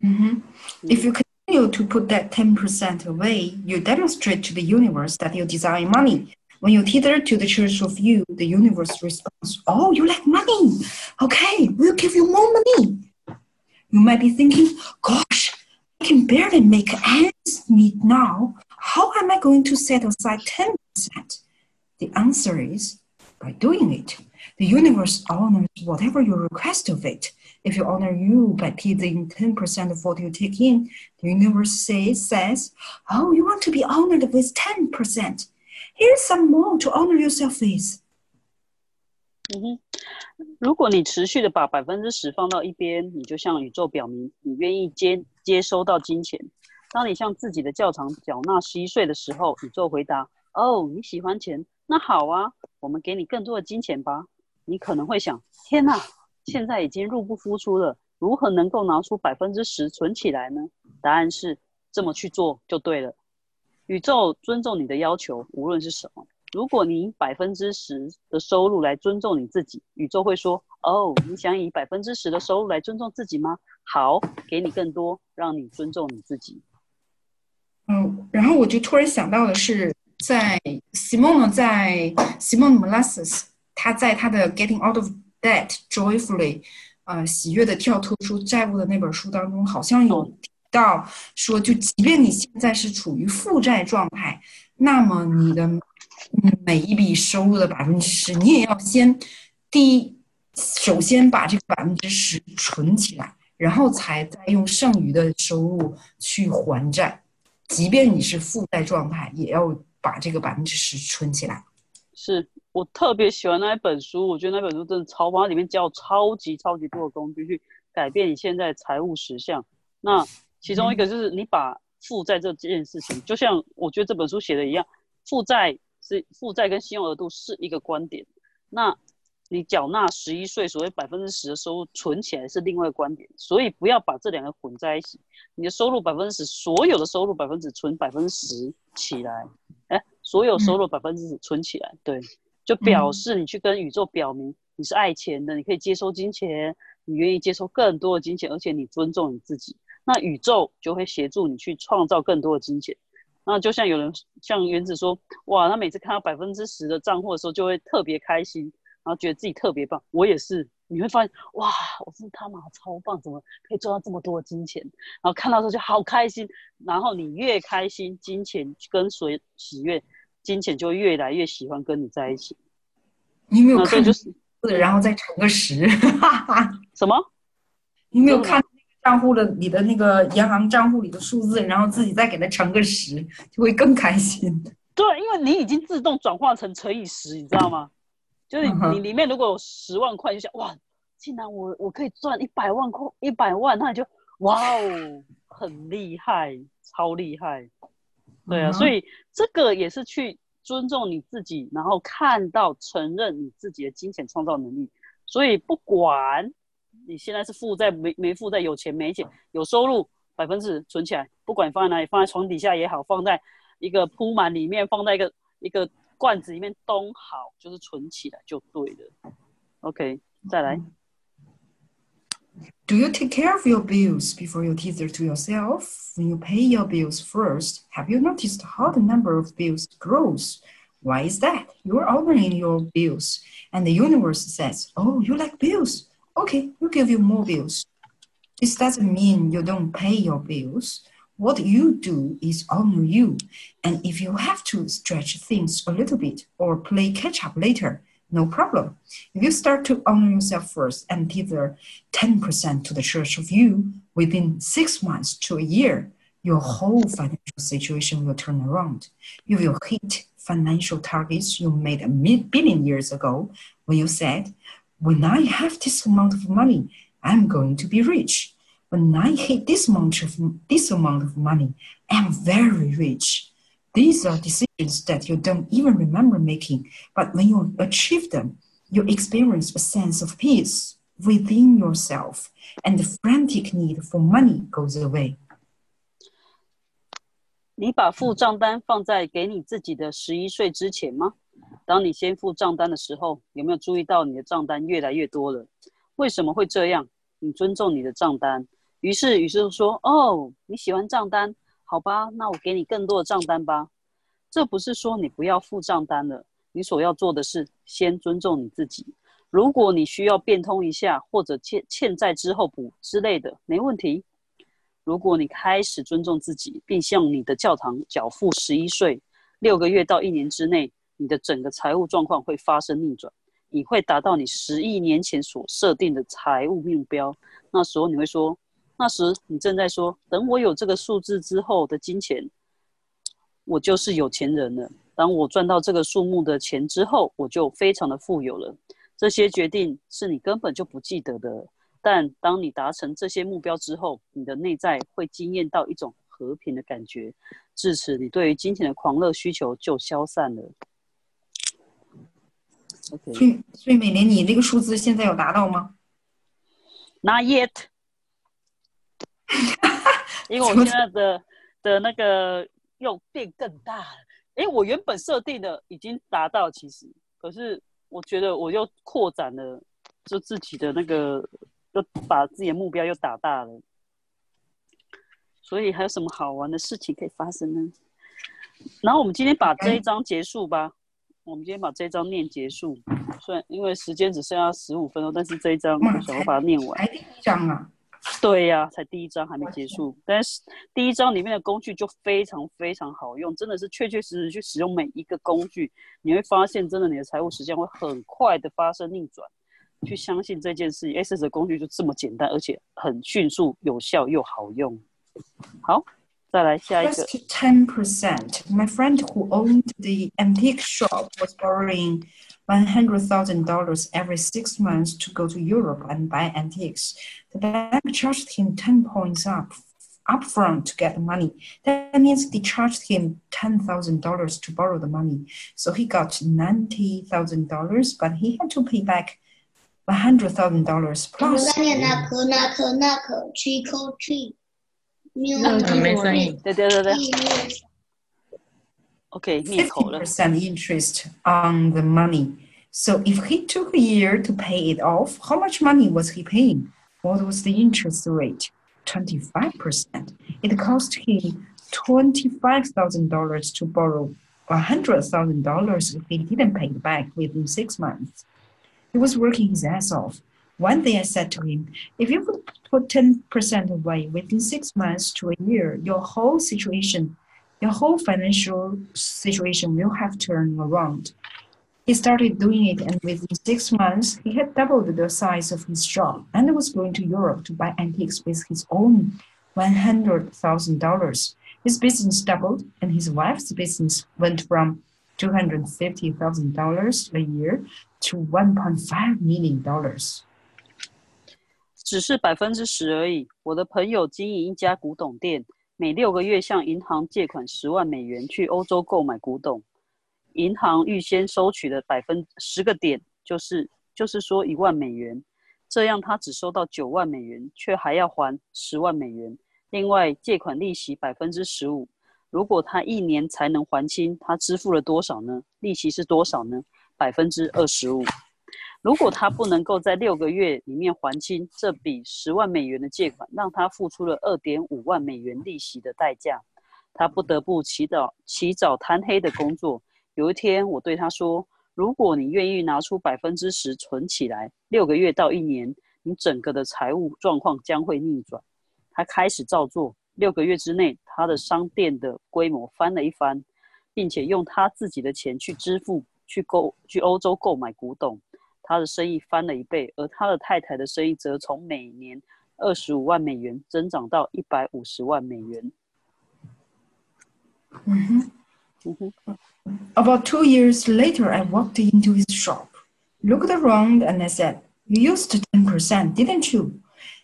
Mhm. If you continue to put that ten percent away, you demonstrate to the universe that you desire money. When you tether to the church of you, the universe responds, Oh, you like money? Okay, we'll give you more money. You might be thinking, Gosh, I can barely make ends meet now. How am I going to set aside 10%? The answer is by doing it. The universe honors whatever you request of it. If you honor you by tithing 10% of what you take in, the universe says, says, Oh, you want to be honored with 10%. Here's some more to honor yourself with. 嗯哼，如果你持续的把百分之十放到一边，你就向宇宙表明你愿意接接收到金钱。当你向自己的教堂缴纳十一税的时候，宇宙回答：“哦，你喜欢钱，那好啊，我们给你更多的金钱吧。”你可能会想：“天哪，现在已经入不敷出了，如何能够拿出百分之十存起来呢？”答案是：这么去做就对了。宇宙尊重你的要求，无论是什么。如果你以百分之十的收入来尊重你自己，宇宙会说：“哦，你想以百分之十的收入来尊重自己吗？好，给你更多，让你尊重你自己。嗯，然后我就突然想到的是，在 Simone 在 Simone Molasses，他在他的《Getting Out of Debt Joyfully》呃喜悦的跳脱出债务的那本书当中，好像有提到说，就即便你现在是处于负债状态，那么你的每一笔收入的百分之十，你也要先第一，首先把这个百分之十存起来，然后才再用剩余的收入去还债。即便你是负债状态，也要把这个百分之十存起来。是我特别喜欢那一本书，我觉得那本书真的超棒，里面教超级超级多的工具去改变你现在财务实相。那其中一个就是你把负债这件事情，就像我觉得这本书写的一样，负债是负债跟信用额度是一个观点，那你缴纳十一税，所谓百分之十的收入存起来是另外一个观点，所以不要把这两个混在一起。你的收入百分之十，所有的收入百分之存百分之十起来，哎，所有收入百分之十存起来，对，就表示你去跟宇宙表明你是爱钱的，你可以接收金钱，你愿意接收更多的金钱，而且你尊重你自己，那宇宙就会协助你去创造更多的金钱。那就像有人像原子说，哇，他每次看到百分之十的账户的时候，就会特别开心。然后觉得自己特别棒，我也是。你会发现，哇，我真的他妈超棒，怎么可以赚到这么多的金钱？然后看到时候就好开心。然后你越开心，金钱跟随喜悦，金钱就越来越喜欢跟你在一起。你有没有看？就是字，然后再乘个十。什么？你没有看账户的你的那个银行账户里的数字，然后自己再给它乘个十，就会更开心。对，因为你已经自动转化成乘以十，你知道吗？就是你里面如果有十万块，就想哇，竟然我我可以赚一百万块，一百万，那你就哇哦，很厉害，超厉害。对啊，所以这个也是去尊重你自己，然后看到承认你自己的金钱创造能力。所以不管你现在是负债没没负债，有钱没钱，有收入百分之存起来，不管你放在哪里，放在床底下也好，放在一个铺满里面，放在一个一个罐子里面都好，就是存起来就对了。OK，再来。Do you take care of your bills before you teaser to yourself? When you pay your bills first, have you noticed how the number of bills grows? Why is that? You're ordering your bills, and the universe says, Oh, you like bills? Okay, we'll give you more bills. This doesn't mean you don't pay your bills. What you do is honor you. And if you have to stretch things a little bit or play catch up later, no problem. If you start to honor yourself first and tether 10% to the church of you within six months to a year, your whole financial situation will turn around. You will hit financial targets you made a billion years ago when you said, When I have this amount of money, I'm going to be rich. When I hit this amount of, this amount of money, I'm very rich. These are decisions that you don't even remember making, but when you achieve them, you experience a sense of peace within yourself, and the frantic need for money goes away. 你把付账单放在给你自己的十一岁之前吗？ 当你先付账单的时候，有没有注意到你的账单越来越多了？为什么会这样？你尊重你的账单，于是，于是说：“哦，你喜欢账单。”好吧，那我给你更多的账单吧。这不是说你不要付账单了，你所要做的是先尊重你自己。如果你需要变通一下，或者欠欠债之后补之类的，没问题。如果你开始尊重自己，并向你的教堂缴付十一税，六个月到一年之内，你的整个财务状况会发生逆转，你会达到你十亿年前所设定的财务目标。那时候你会说。那时你正在说，等我有这个数字之后的金钱，我就是有钱人了。当我赚到这个数目的钱之后，我就非常的富有了。这些决定是你根本就不记得的，但当你达成这些目标之后，你的内在会惊艳到一种和平的感觉，至此你对于金钱的狂热需求就消散了。所以所以每年你那个数字现在有达到吗？Not yet。因为我现在的的那个又变更大了，哎，我原本设定的已经达到，其实，可是我觉得我又扩展了，就自己的那个，又把自己的目标又打大了，所以还有什么好玩的事情可以发生呢？然后我们今天把这一章结束吧，我们今天把这一章念结束，虽然因为时间只剩下十五分钟，但是这一章我想要把它念完。还第一章啊。对呀，才第一章还没结束，但是第一章里面的工具就非常非常好用，真的是确确实实去使用每一个工具，你会发现真的你的财务时间会很快的发生逆转。去相信这件事情，S S 的工具就这么简单，而且很迅速、有效又好用。好，再来下一个。Ten percent. My friend who owned the antique shop was borrowing. $100,000 every six months to go to Europe and buy antiques. The bank charged him 10 points up upfront to get the money. That means they charged him $10,000 to borrow the money. So he got $90,000, but he had to pay back $100,000 plus. 50% interest on the money. So if he took a year to pay it off, how much money was he paying? What was the interest rate? 25%. It cost him $25,000 to borrow $100,000 if he didn't pay it back within six months. He was working his ass off. One day I said to him, if you would put 10% away within six months to a year, your whole situation your whole financial situation will have turned around. He started doing it, and within six months, he had doubled the size of his shop and was going to Europe to buy antiques with his own $100,000. His business doubled, and his wife's business went from $250,000 a year to $1.5 million. 只是百分之十而已。我的朋友经营一家古董店，每六个月向银行借款十万美元去欧洲购买古董。银行预先收取的百分十个点，就是就是说一万美元。这样他只收到九万美元，却还要还十万美元。另外，借款利息百分之十五。如果他一年才能还清，他支付了多少呢？利息是多少呢？百分之二十五。如果他不能够在六个月里面还清这笔十万美元的借款，让他付出了二点五万美元利息的代价，他不得不起早起早贪黑的工作。有一天，我对他说：“如果你愿意拿出百分之十存起来，六个月到一年，你整个的财务状况将会逆转。”他开始照做。六个月之内，他的商店的规模翻了一番，并且用他自己的钱去支付、去购、去欧洲购买古董。他的生意翻了一倍，而他的太太的生意则从每年二十五万美元增长到一百五十万美元。Mm -hmm. Mm -hmm. About two years later, I walked into his shop, looked around, and I said, You used 10%, didn't you?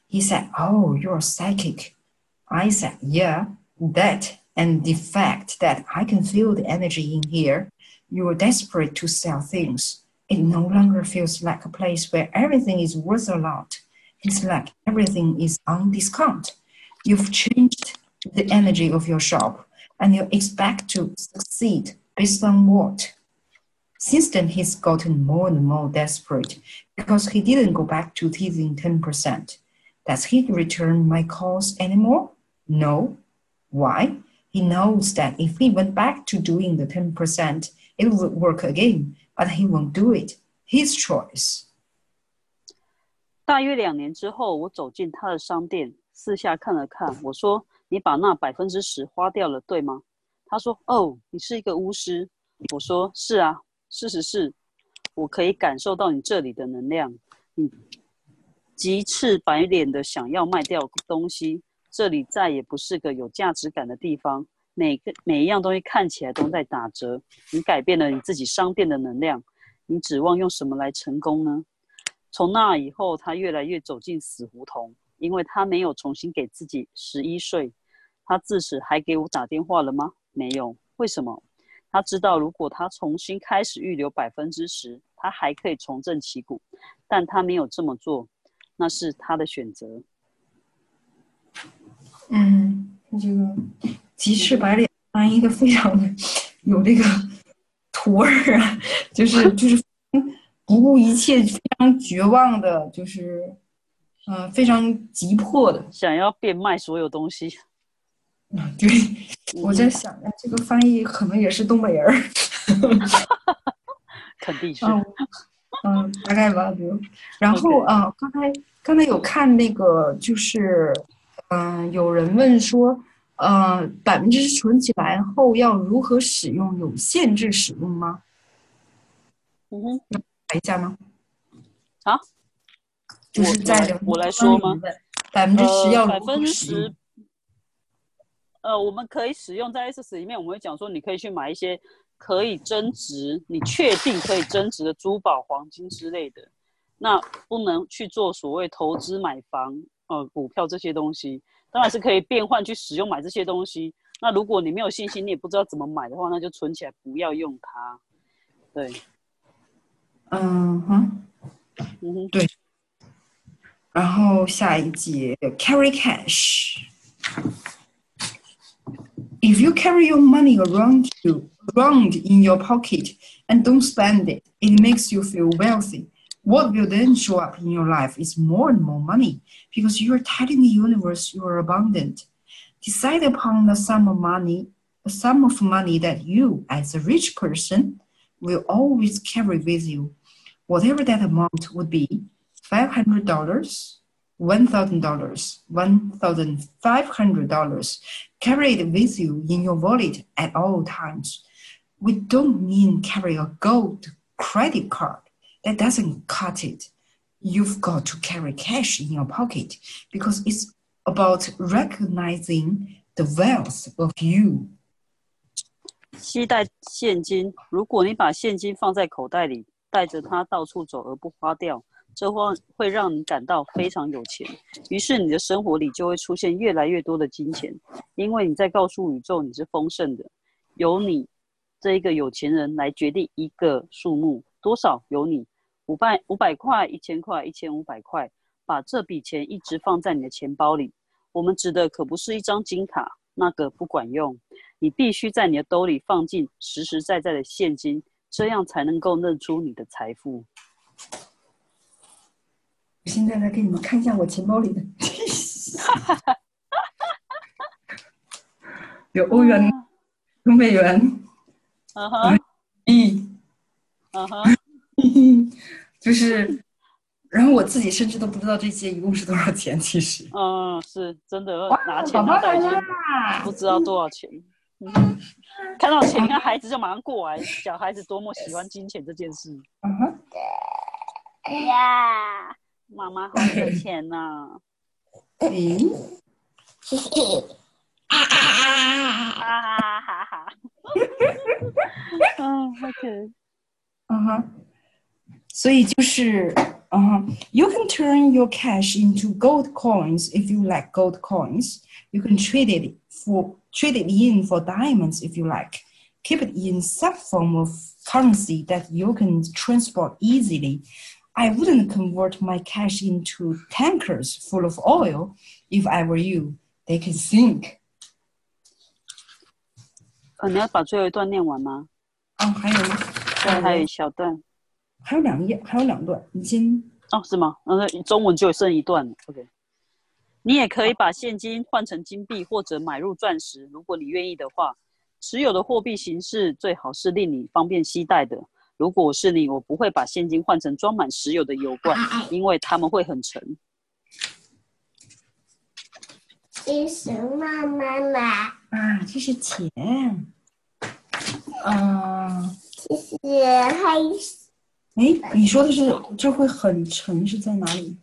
He said, Oh, you're psychic. I said, Yeah, that and the fact that I can feel the energy in here. You are desperate to sell things. It no longer feels like a place where everything is worth a lot. It's like everything is on discount. You've changed the energy of your shop and you expect to succeed based on what? Since then, he's gotten more and more desperate because he didn't go back to teasing 10%. Does he return my calls anymore? No. Why? He knows that if he went back to doing the 10%, it would work again, but he won't do it. His choice. 大约两年之后，我走进他的商店，四下看了看。我说：“你把那百分之十花掉了，对吗？”他说：“哦，你是一个巫师。”我说：“是啊，事实是，我可以感受到你这里的能量。你急赤白脸的想要卖掉东西。”这里再也不是个有价值感的地方，每个每一样东西看起来都在打折。你改变了你自己商店的能量，你指望用什么来成功呢？从那以后，他越来越走进死胡同，因为他没有重新给自己十一岁。他自此还给我打电话了吗？没有。为什么？他知道，如果他重新开始预留百分之十，他还可以重振旗鼓，但他没有这么做，那是他的选择。嗯，这个急赤白脸翻译的非常的有这个土味儿啊，就是就是不顾一切、非常绝望的，就是嗯非常急迫的想要变卖所有东西。嗯，对，我在想，这个翻译可能也是东北人，肯定是，嗯，大概吧，就然后啊，刚才刚才有看那个就是。嗯，有人问说，呃，百分之十存起来后要如何使用？有限制使用吗？嗯哼，来一下吗？啊？就是在我来说吗？百分之十要百分之十？呃，我们可以使用在 S S 里面，我们会讲说，你可以去买一些可以增值、你确定可以增值的珠宝、黄金之类的。那不能去做所谓投资买房。呃，股票这些东西当然是可以变换去使用买这些东西。那如果你没有信心，你也不知道怎么买的话，那就存起来，不要用它。对，嗯哼，嗯哼，对。然后下一节，carry cash。If you carry your money around you, around in your pocket and don't spend it, it makes you feel wealthy. What will then show up in your life is more and more money because you are telling the universe you are abundant. Decide upon the sum of money, a sum of money that you, as a rich person, will always carry with you. Whatever that amount would be, $500, $1,000, $1,500, carry it with you in your wallet at all times. We don't mean carry a gold credit card. That doesn't cut it. You've got to carry cash in your pocket because it's about recognizing the wealth of you. 携带现金，如果你把现金放在口袋里，带着它到处走而不花掉，这会会让你感到非常有钱。于是你的生活里就会出现越来越多的金钱，因为你在告诉宇宙你是丰盛的。由你这一个有钱人来决定一个数目多少，由你五百五百块、一千块、一千五百块，把这笔钱一直放在你的钱包里。我们指的可不是一张金卡，那个不管用。你必须在你的兜里放进实实在在的现金，这样才能够认出你的财富。我现在来给你们看一下我钱包里的，有欧元，有美元，嗯哼，亿，嗯哼，就是，然后我自己甚至都不知道这些一共是多少钱，其实。嗯，是真的哇拿钱拿到已经不！知道多少钱。嗯哼看到钱，看孩子就马上过来。小孩子多么喜欢 金钱这件事嗯哼，呀！妈妈好有钱呐、诶，哈哈哈哈！嗯，OK，嗯哼，所以就是，嗯哼，You can turn your cash into gold coins if you like gold coins. You can trade it for trade it in for diamonds if you like. Keep it in some form of currency that you can transport easily. I wouldn't convert my cash into tankers full of oil if I were you. They can sink. 呃，你要把最后一段念完吗？啊，还有吗？对，还有一小段。 还有两页，还有两段，已经。哦，是吗？那中文就剩一段了。OK，你也可以把现金换成金币，或者买入钻石，如果你愿意的话。持有的货币形式最好是令你方便携带的。如果是你，我不会把现金换成装满石油的油罐，因为它们会很沉。这是妈妈妈，啊，这是钱。嗯，这是还哎，你说的是这会很沉是在哪里？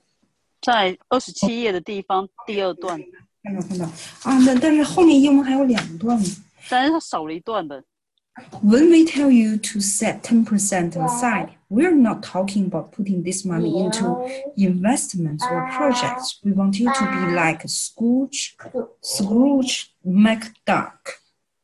在二十七页的地方，第二段，看到看到啊，那但是后面英文还有两段呢。但是它少了一段的。 When we tell you to set 10% aside, we're not talking about putting this money into investments or projects. We want you to be like Scrooge, Scrooge McDuck.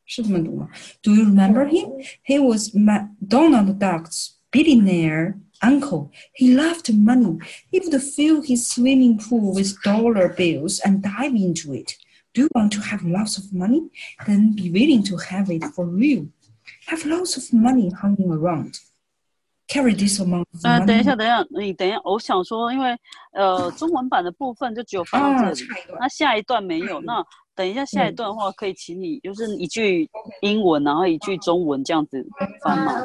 是这么读吗? Do you remember him? He was MacDonald Duck's billionaire uncle. He loved money. He would fill his swimming pool with dollar bills and dive into it. Do you want to have lots of money? Then be willing to have it for real. Have lots of money hanging around. Carry this amount of 呃， money. 等一下，等一下，你等一下，我想说，因为呃，中文版的部分就只有放到啊，这里，差一段。那下一段没有。那等一下下一段的话，可以请你就是一句英文，然后一句中文这样子翻吗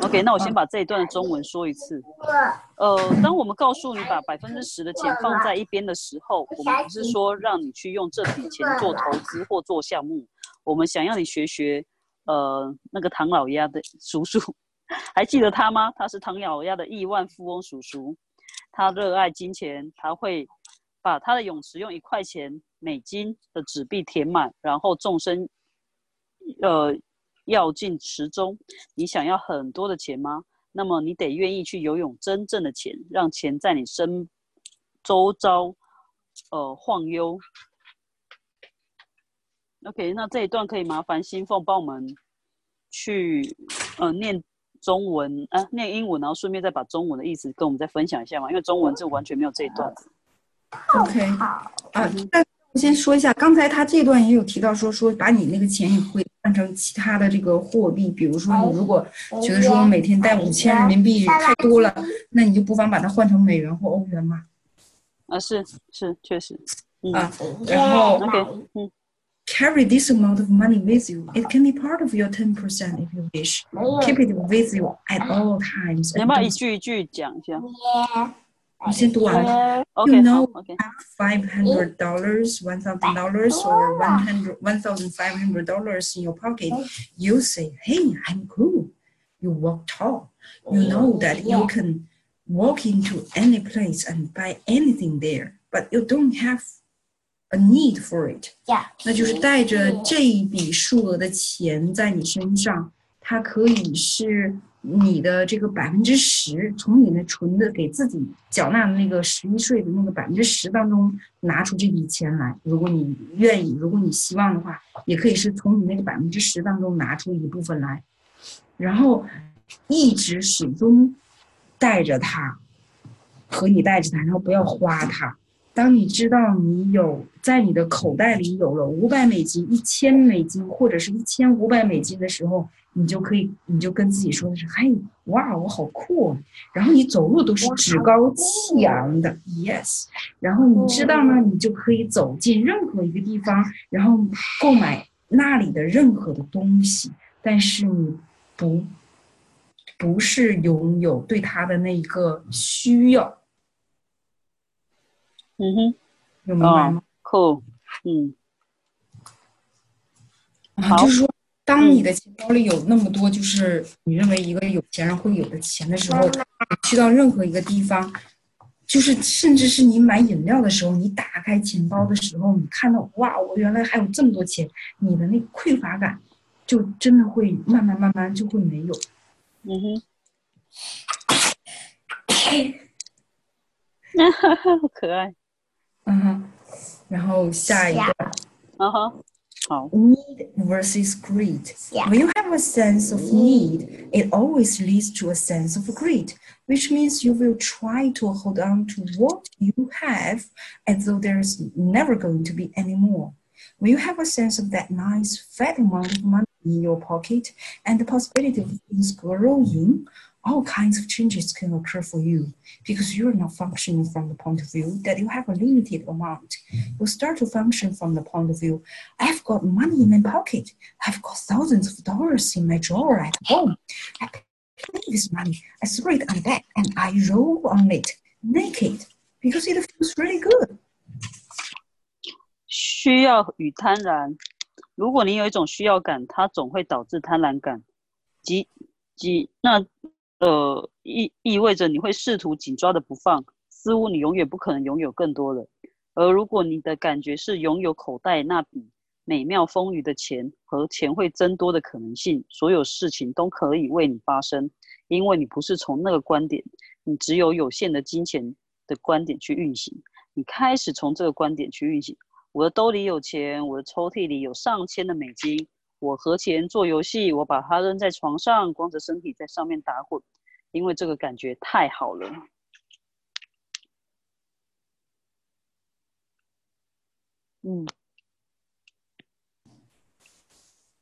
？OK，那我先把这一段的中文说一次。呃，当我们告诉你把百分之十的钱放在一边的时候，我们不是说让你去用这笔钱做投资或做项目，我们想要你学学呃那个唐老鸭的叔叔，还记得他吗？他是唐老鸭的亿万富翁叔叔，他热爱金钱，他会把他的泳池用一块钱美金的纸币填满，然后纵身呃要进池中。你想要很多的钱吗？那么你得愿意去游泳真正的钱，让钱在你身周遭呃晃悠。OK，那这一段可以麻烦新凤帮我们去呃念中文啊，念英文，然后顺便再把中文的意思跟我们再分享一下嘛，因为中文是完全没有这一段。OK 好啊，那我先说一下，刚才他这段也有提到说说把你那个钱也会换成其他的这个货币，比如说你如果觉得说每天带五千人民币太多了，那你就不妨把它换成美元或欧元嘛。啊，是是，确实，嗯、啊然后嗯 Carry this amount of money with you. It can be part of your ten percent if you wish. Keep it with you at all times. 你要不要 and 一句一句讲一下 你先读完。 ？OK， know- 好，OK， five hundred dollars, one thousand dollars, or one hundred, one thousand five hundred dollars in your pocket, you say, "Hey, I'm cool." you walk tall. You know that you Yeah. can walk into any place and buy anything there, but you don't have a need for it. 小那就是带着皮这一笔数额的钱在你身上，它可以是 你的这个百分之十，从你的存的给自己缴纳的那个十一税的那个百分之十当中拿出这笔钱来。如果你愿意，如果你希望的话，也可以是从你那个百分之十当中拿出一部分来，然后一直始终带着它，和你带着它，然后不要花它。当你知道你有在你的口袋里有了五百美金、一千美金或者是一千五百美金的时候，你就可以，你就跟自己说的是：“嘿，哇，我好酷哦！”然后你走路都是趾高气扬的，yes。然后你知道呢，你就可以走进任何一个地方，然后购买那里的任何的东西，但是你不不是拥有对它的那一个需要，嗯哼，有明白吗？cool，嗯。啊，就是说，当你的钱包里有那么多，就是你认为一个有钱人会有的钱的时候，你去到任何一个地方，就是甚至是你买饮料的时候，你打开钱包的时候，你看到哇，我原来还有这么多钱，你的那个匮乏感就真的会慢慢慢慢就会没有。嗯哼，那 好可爱，嗯哼，然后下一个。啊哈，好， need versus greed. Yeah. When you have a sense of need, it always leads to a sense of greed, which means you will try to hold on to what you have as though there's never going to be any more. When you have a sense of that nice fat amount of money in your pocket and the possibility of things growing, all kinds of changes can occur for you because you're not functioning from the point of view that you have a limited amount. You start to function from the point of view I've got money in my pocket. I've got thousands of dollars in my drawer at home. I play this money. I throw it on bed and I roll on it naked because it feels really good. 需要与贪婪。如果你有一种需要感，它总会导致贪婪感，即即那 呃意意味着你会试图紧抓的不放，似乎你永远不可能拥有更多的。而如果你的感觉是拥有口袋那笔美妙丰腴的钱和钱会增多的可能性，所有事情都可以为你发生，因为你不是从那个观点，你只有有限的金钱的观点去运行。你开始从这个观点去运行。我的兜里有钱，我的抽屉里有上千的美金。我和钱做游戏，我把它扔在床上，光着身体在上面打滚，因为这个感觉太好了。嗯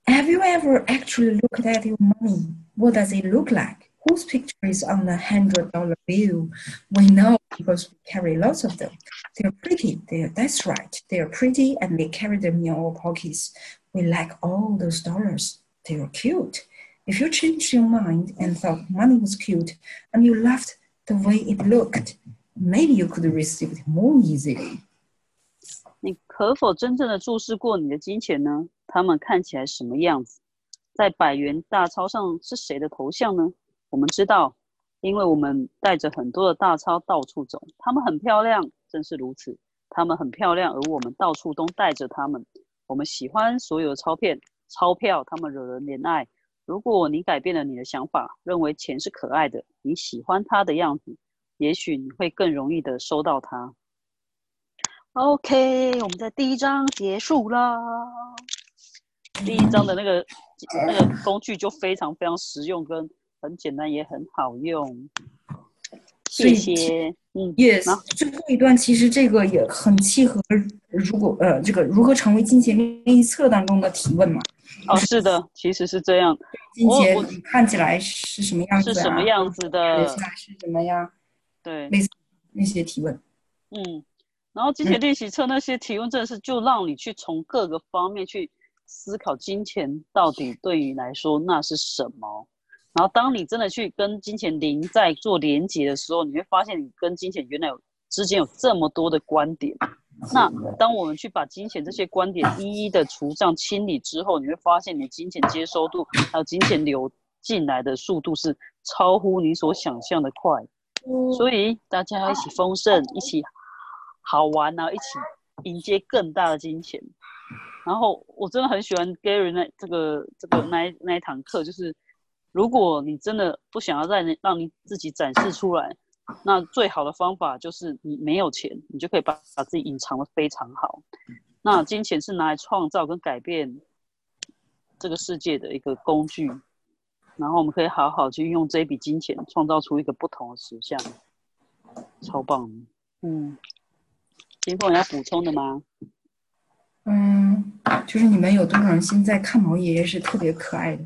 ，Have you ever actually looked at your money? What does it look like? Whose picture is on the hundred dollar bill? We know because we carry lots of them. They're pretty. They're, that's right. They're pretty and we carry them in our pockets. We like all those dollars. They're cute. If you changed your mind and thought money was cute and you loved the way it looked, maybe you could receive it more easily. 你可否真正的注视过你的金钱呢？它们看起来什么样子？在百元大钞上是谁的头像呢？我们知道， 因为我们带着很多的大钞到处走，它们很漂亮，正是如此。它们很漂亮，而我们到处都带着它们。我们喜欢所有的钞片、钞票，它们惹人怜爱。如果你改变了你的想法，认为钱是可爱的，你喜欢它的样子，也许你会更容易的收到它。OK，我们在第一章结束啦。第一章的那个那个工具就非常非常实用，跟很简单，也很好用。谢谢。嗯后最后一段其实这个也很契合，如果呃这个如何成为金钱练习册当中的提问嘛，哦，是的，其实是这样，金钱你看起来是什么样子、啊？是什么样子学的起？来是什么样？对，类似那些提问。嗯，然后金钱练习册那些提问，真的是就让你去从各个方面去思考金钱到底对于你来说那是什么。然后当你真的去跟金钱零在做连接的时候，你会发现你跟金钱原来有之间有这么多的观点。那当我们去把金钱这些观点一一的除障清理之后，你会发现你金钱接收度还有金钱流进来的速度是超乎你所想象的快，所以大家要一起丰盛，一起好玩啊，一起迎接更大的金钱。然后我真的很喜欢 Gary 那这个这个那一那一堂课，就是如果你真的不想要再让你自己展示出来，那最好的方法就是你没有钱，你就可以把把自己隐藏的非常好。那金钱是拿来创造跟改变这个世界的一个工具，然后我们可以好好去用这一笔金钱创造出一个不同的实相，超棒！嗯，金凤要补充的吗？嗯，就是你们有多少人现在看毛爷爷是特别可爱的？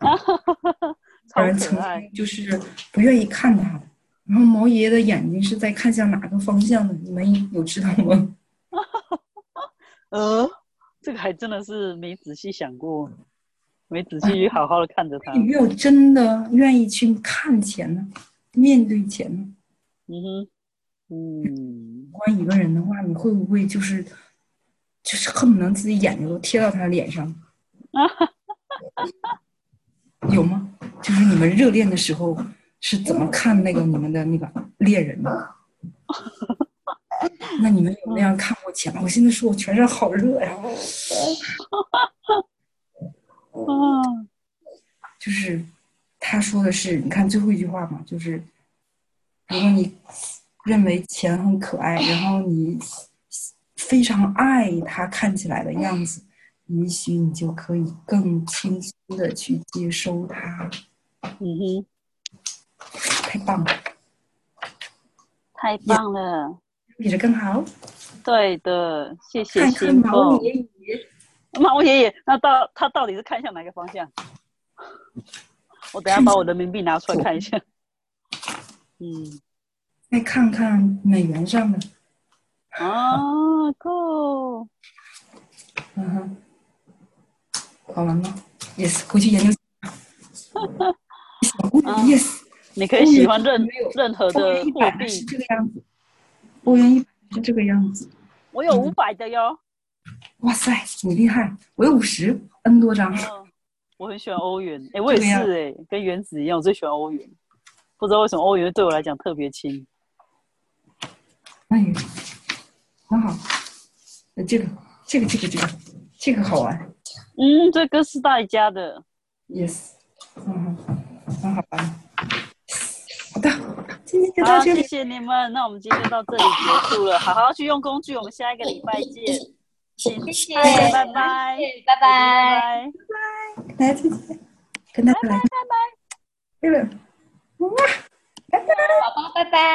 哈哈哈哈哈！超人曾经，就是不愿意看他的，然后毛爷爷的眼睛是在看向哪个方向的？你们有知道吗？呃，这个还真的是没仔细想过，没仔细好好的看着他。有没有真的愿意去看钱呢？面对钱呢？嗯哼，嗯，关一个人的话，你会不会就是就是恨不能自己眼睛都贴到他脸上？有吗？就是你们热恋的时候是怎么看那个你们的那个恋人的？那你们有那样看过钱吗？我现在说我全身好热呀，啊，就是他说的是，你看最后一句话嘛，就是如果你认为钱很可爱，然后你非常爱他看起来的样子，也许你就可以更轻松的去接收它。嗯哼，太棒了，太棒了，比这更好。对的，谢谢看看新凤。毛爷爷，毛爷爷，那到他到底是看向哪个方向？我等下把我人民币拿出来看一下。嗯，再看看美元上的，啊，够，嗯哼，好玩吗？Yes，回去研究。啊，Yes，你可以喜欢任任何欧的货币，是这个样子，欧元一百是这个样子。我有五百的哟。哇塞，你厉害！我有五十 N 多张。嗯，我很喜欢欧元，哎、我也是哎、跟原子一样，我最喜欢欧元。不知道为什么欧元对我来讲特别轻。哎呀，很好。那，这个，这个，这个，这个，这个好玩。嗯，这个是大家的。Yes，嗯，那好吧。好的，今天就好，到这里。谢谢你们，那我们今天到这里结束了。好好去用工具，我们下一个礼拜见。谢谢，拜拜，拜拜拜。拜。来，再见，跟大家来，拜拜，拜拜，拜拜。宝宝，拜拜。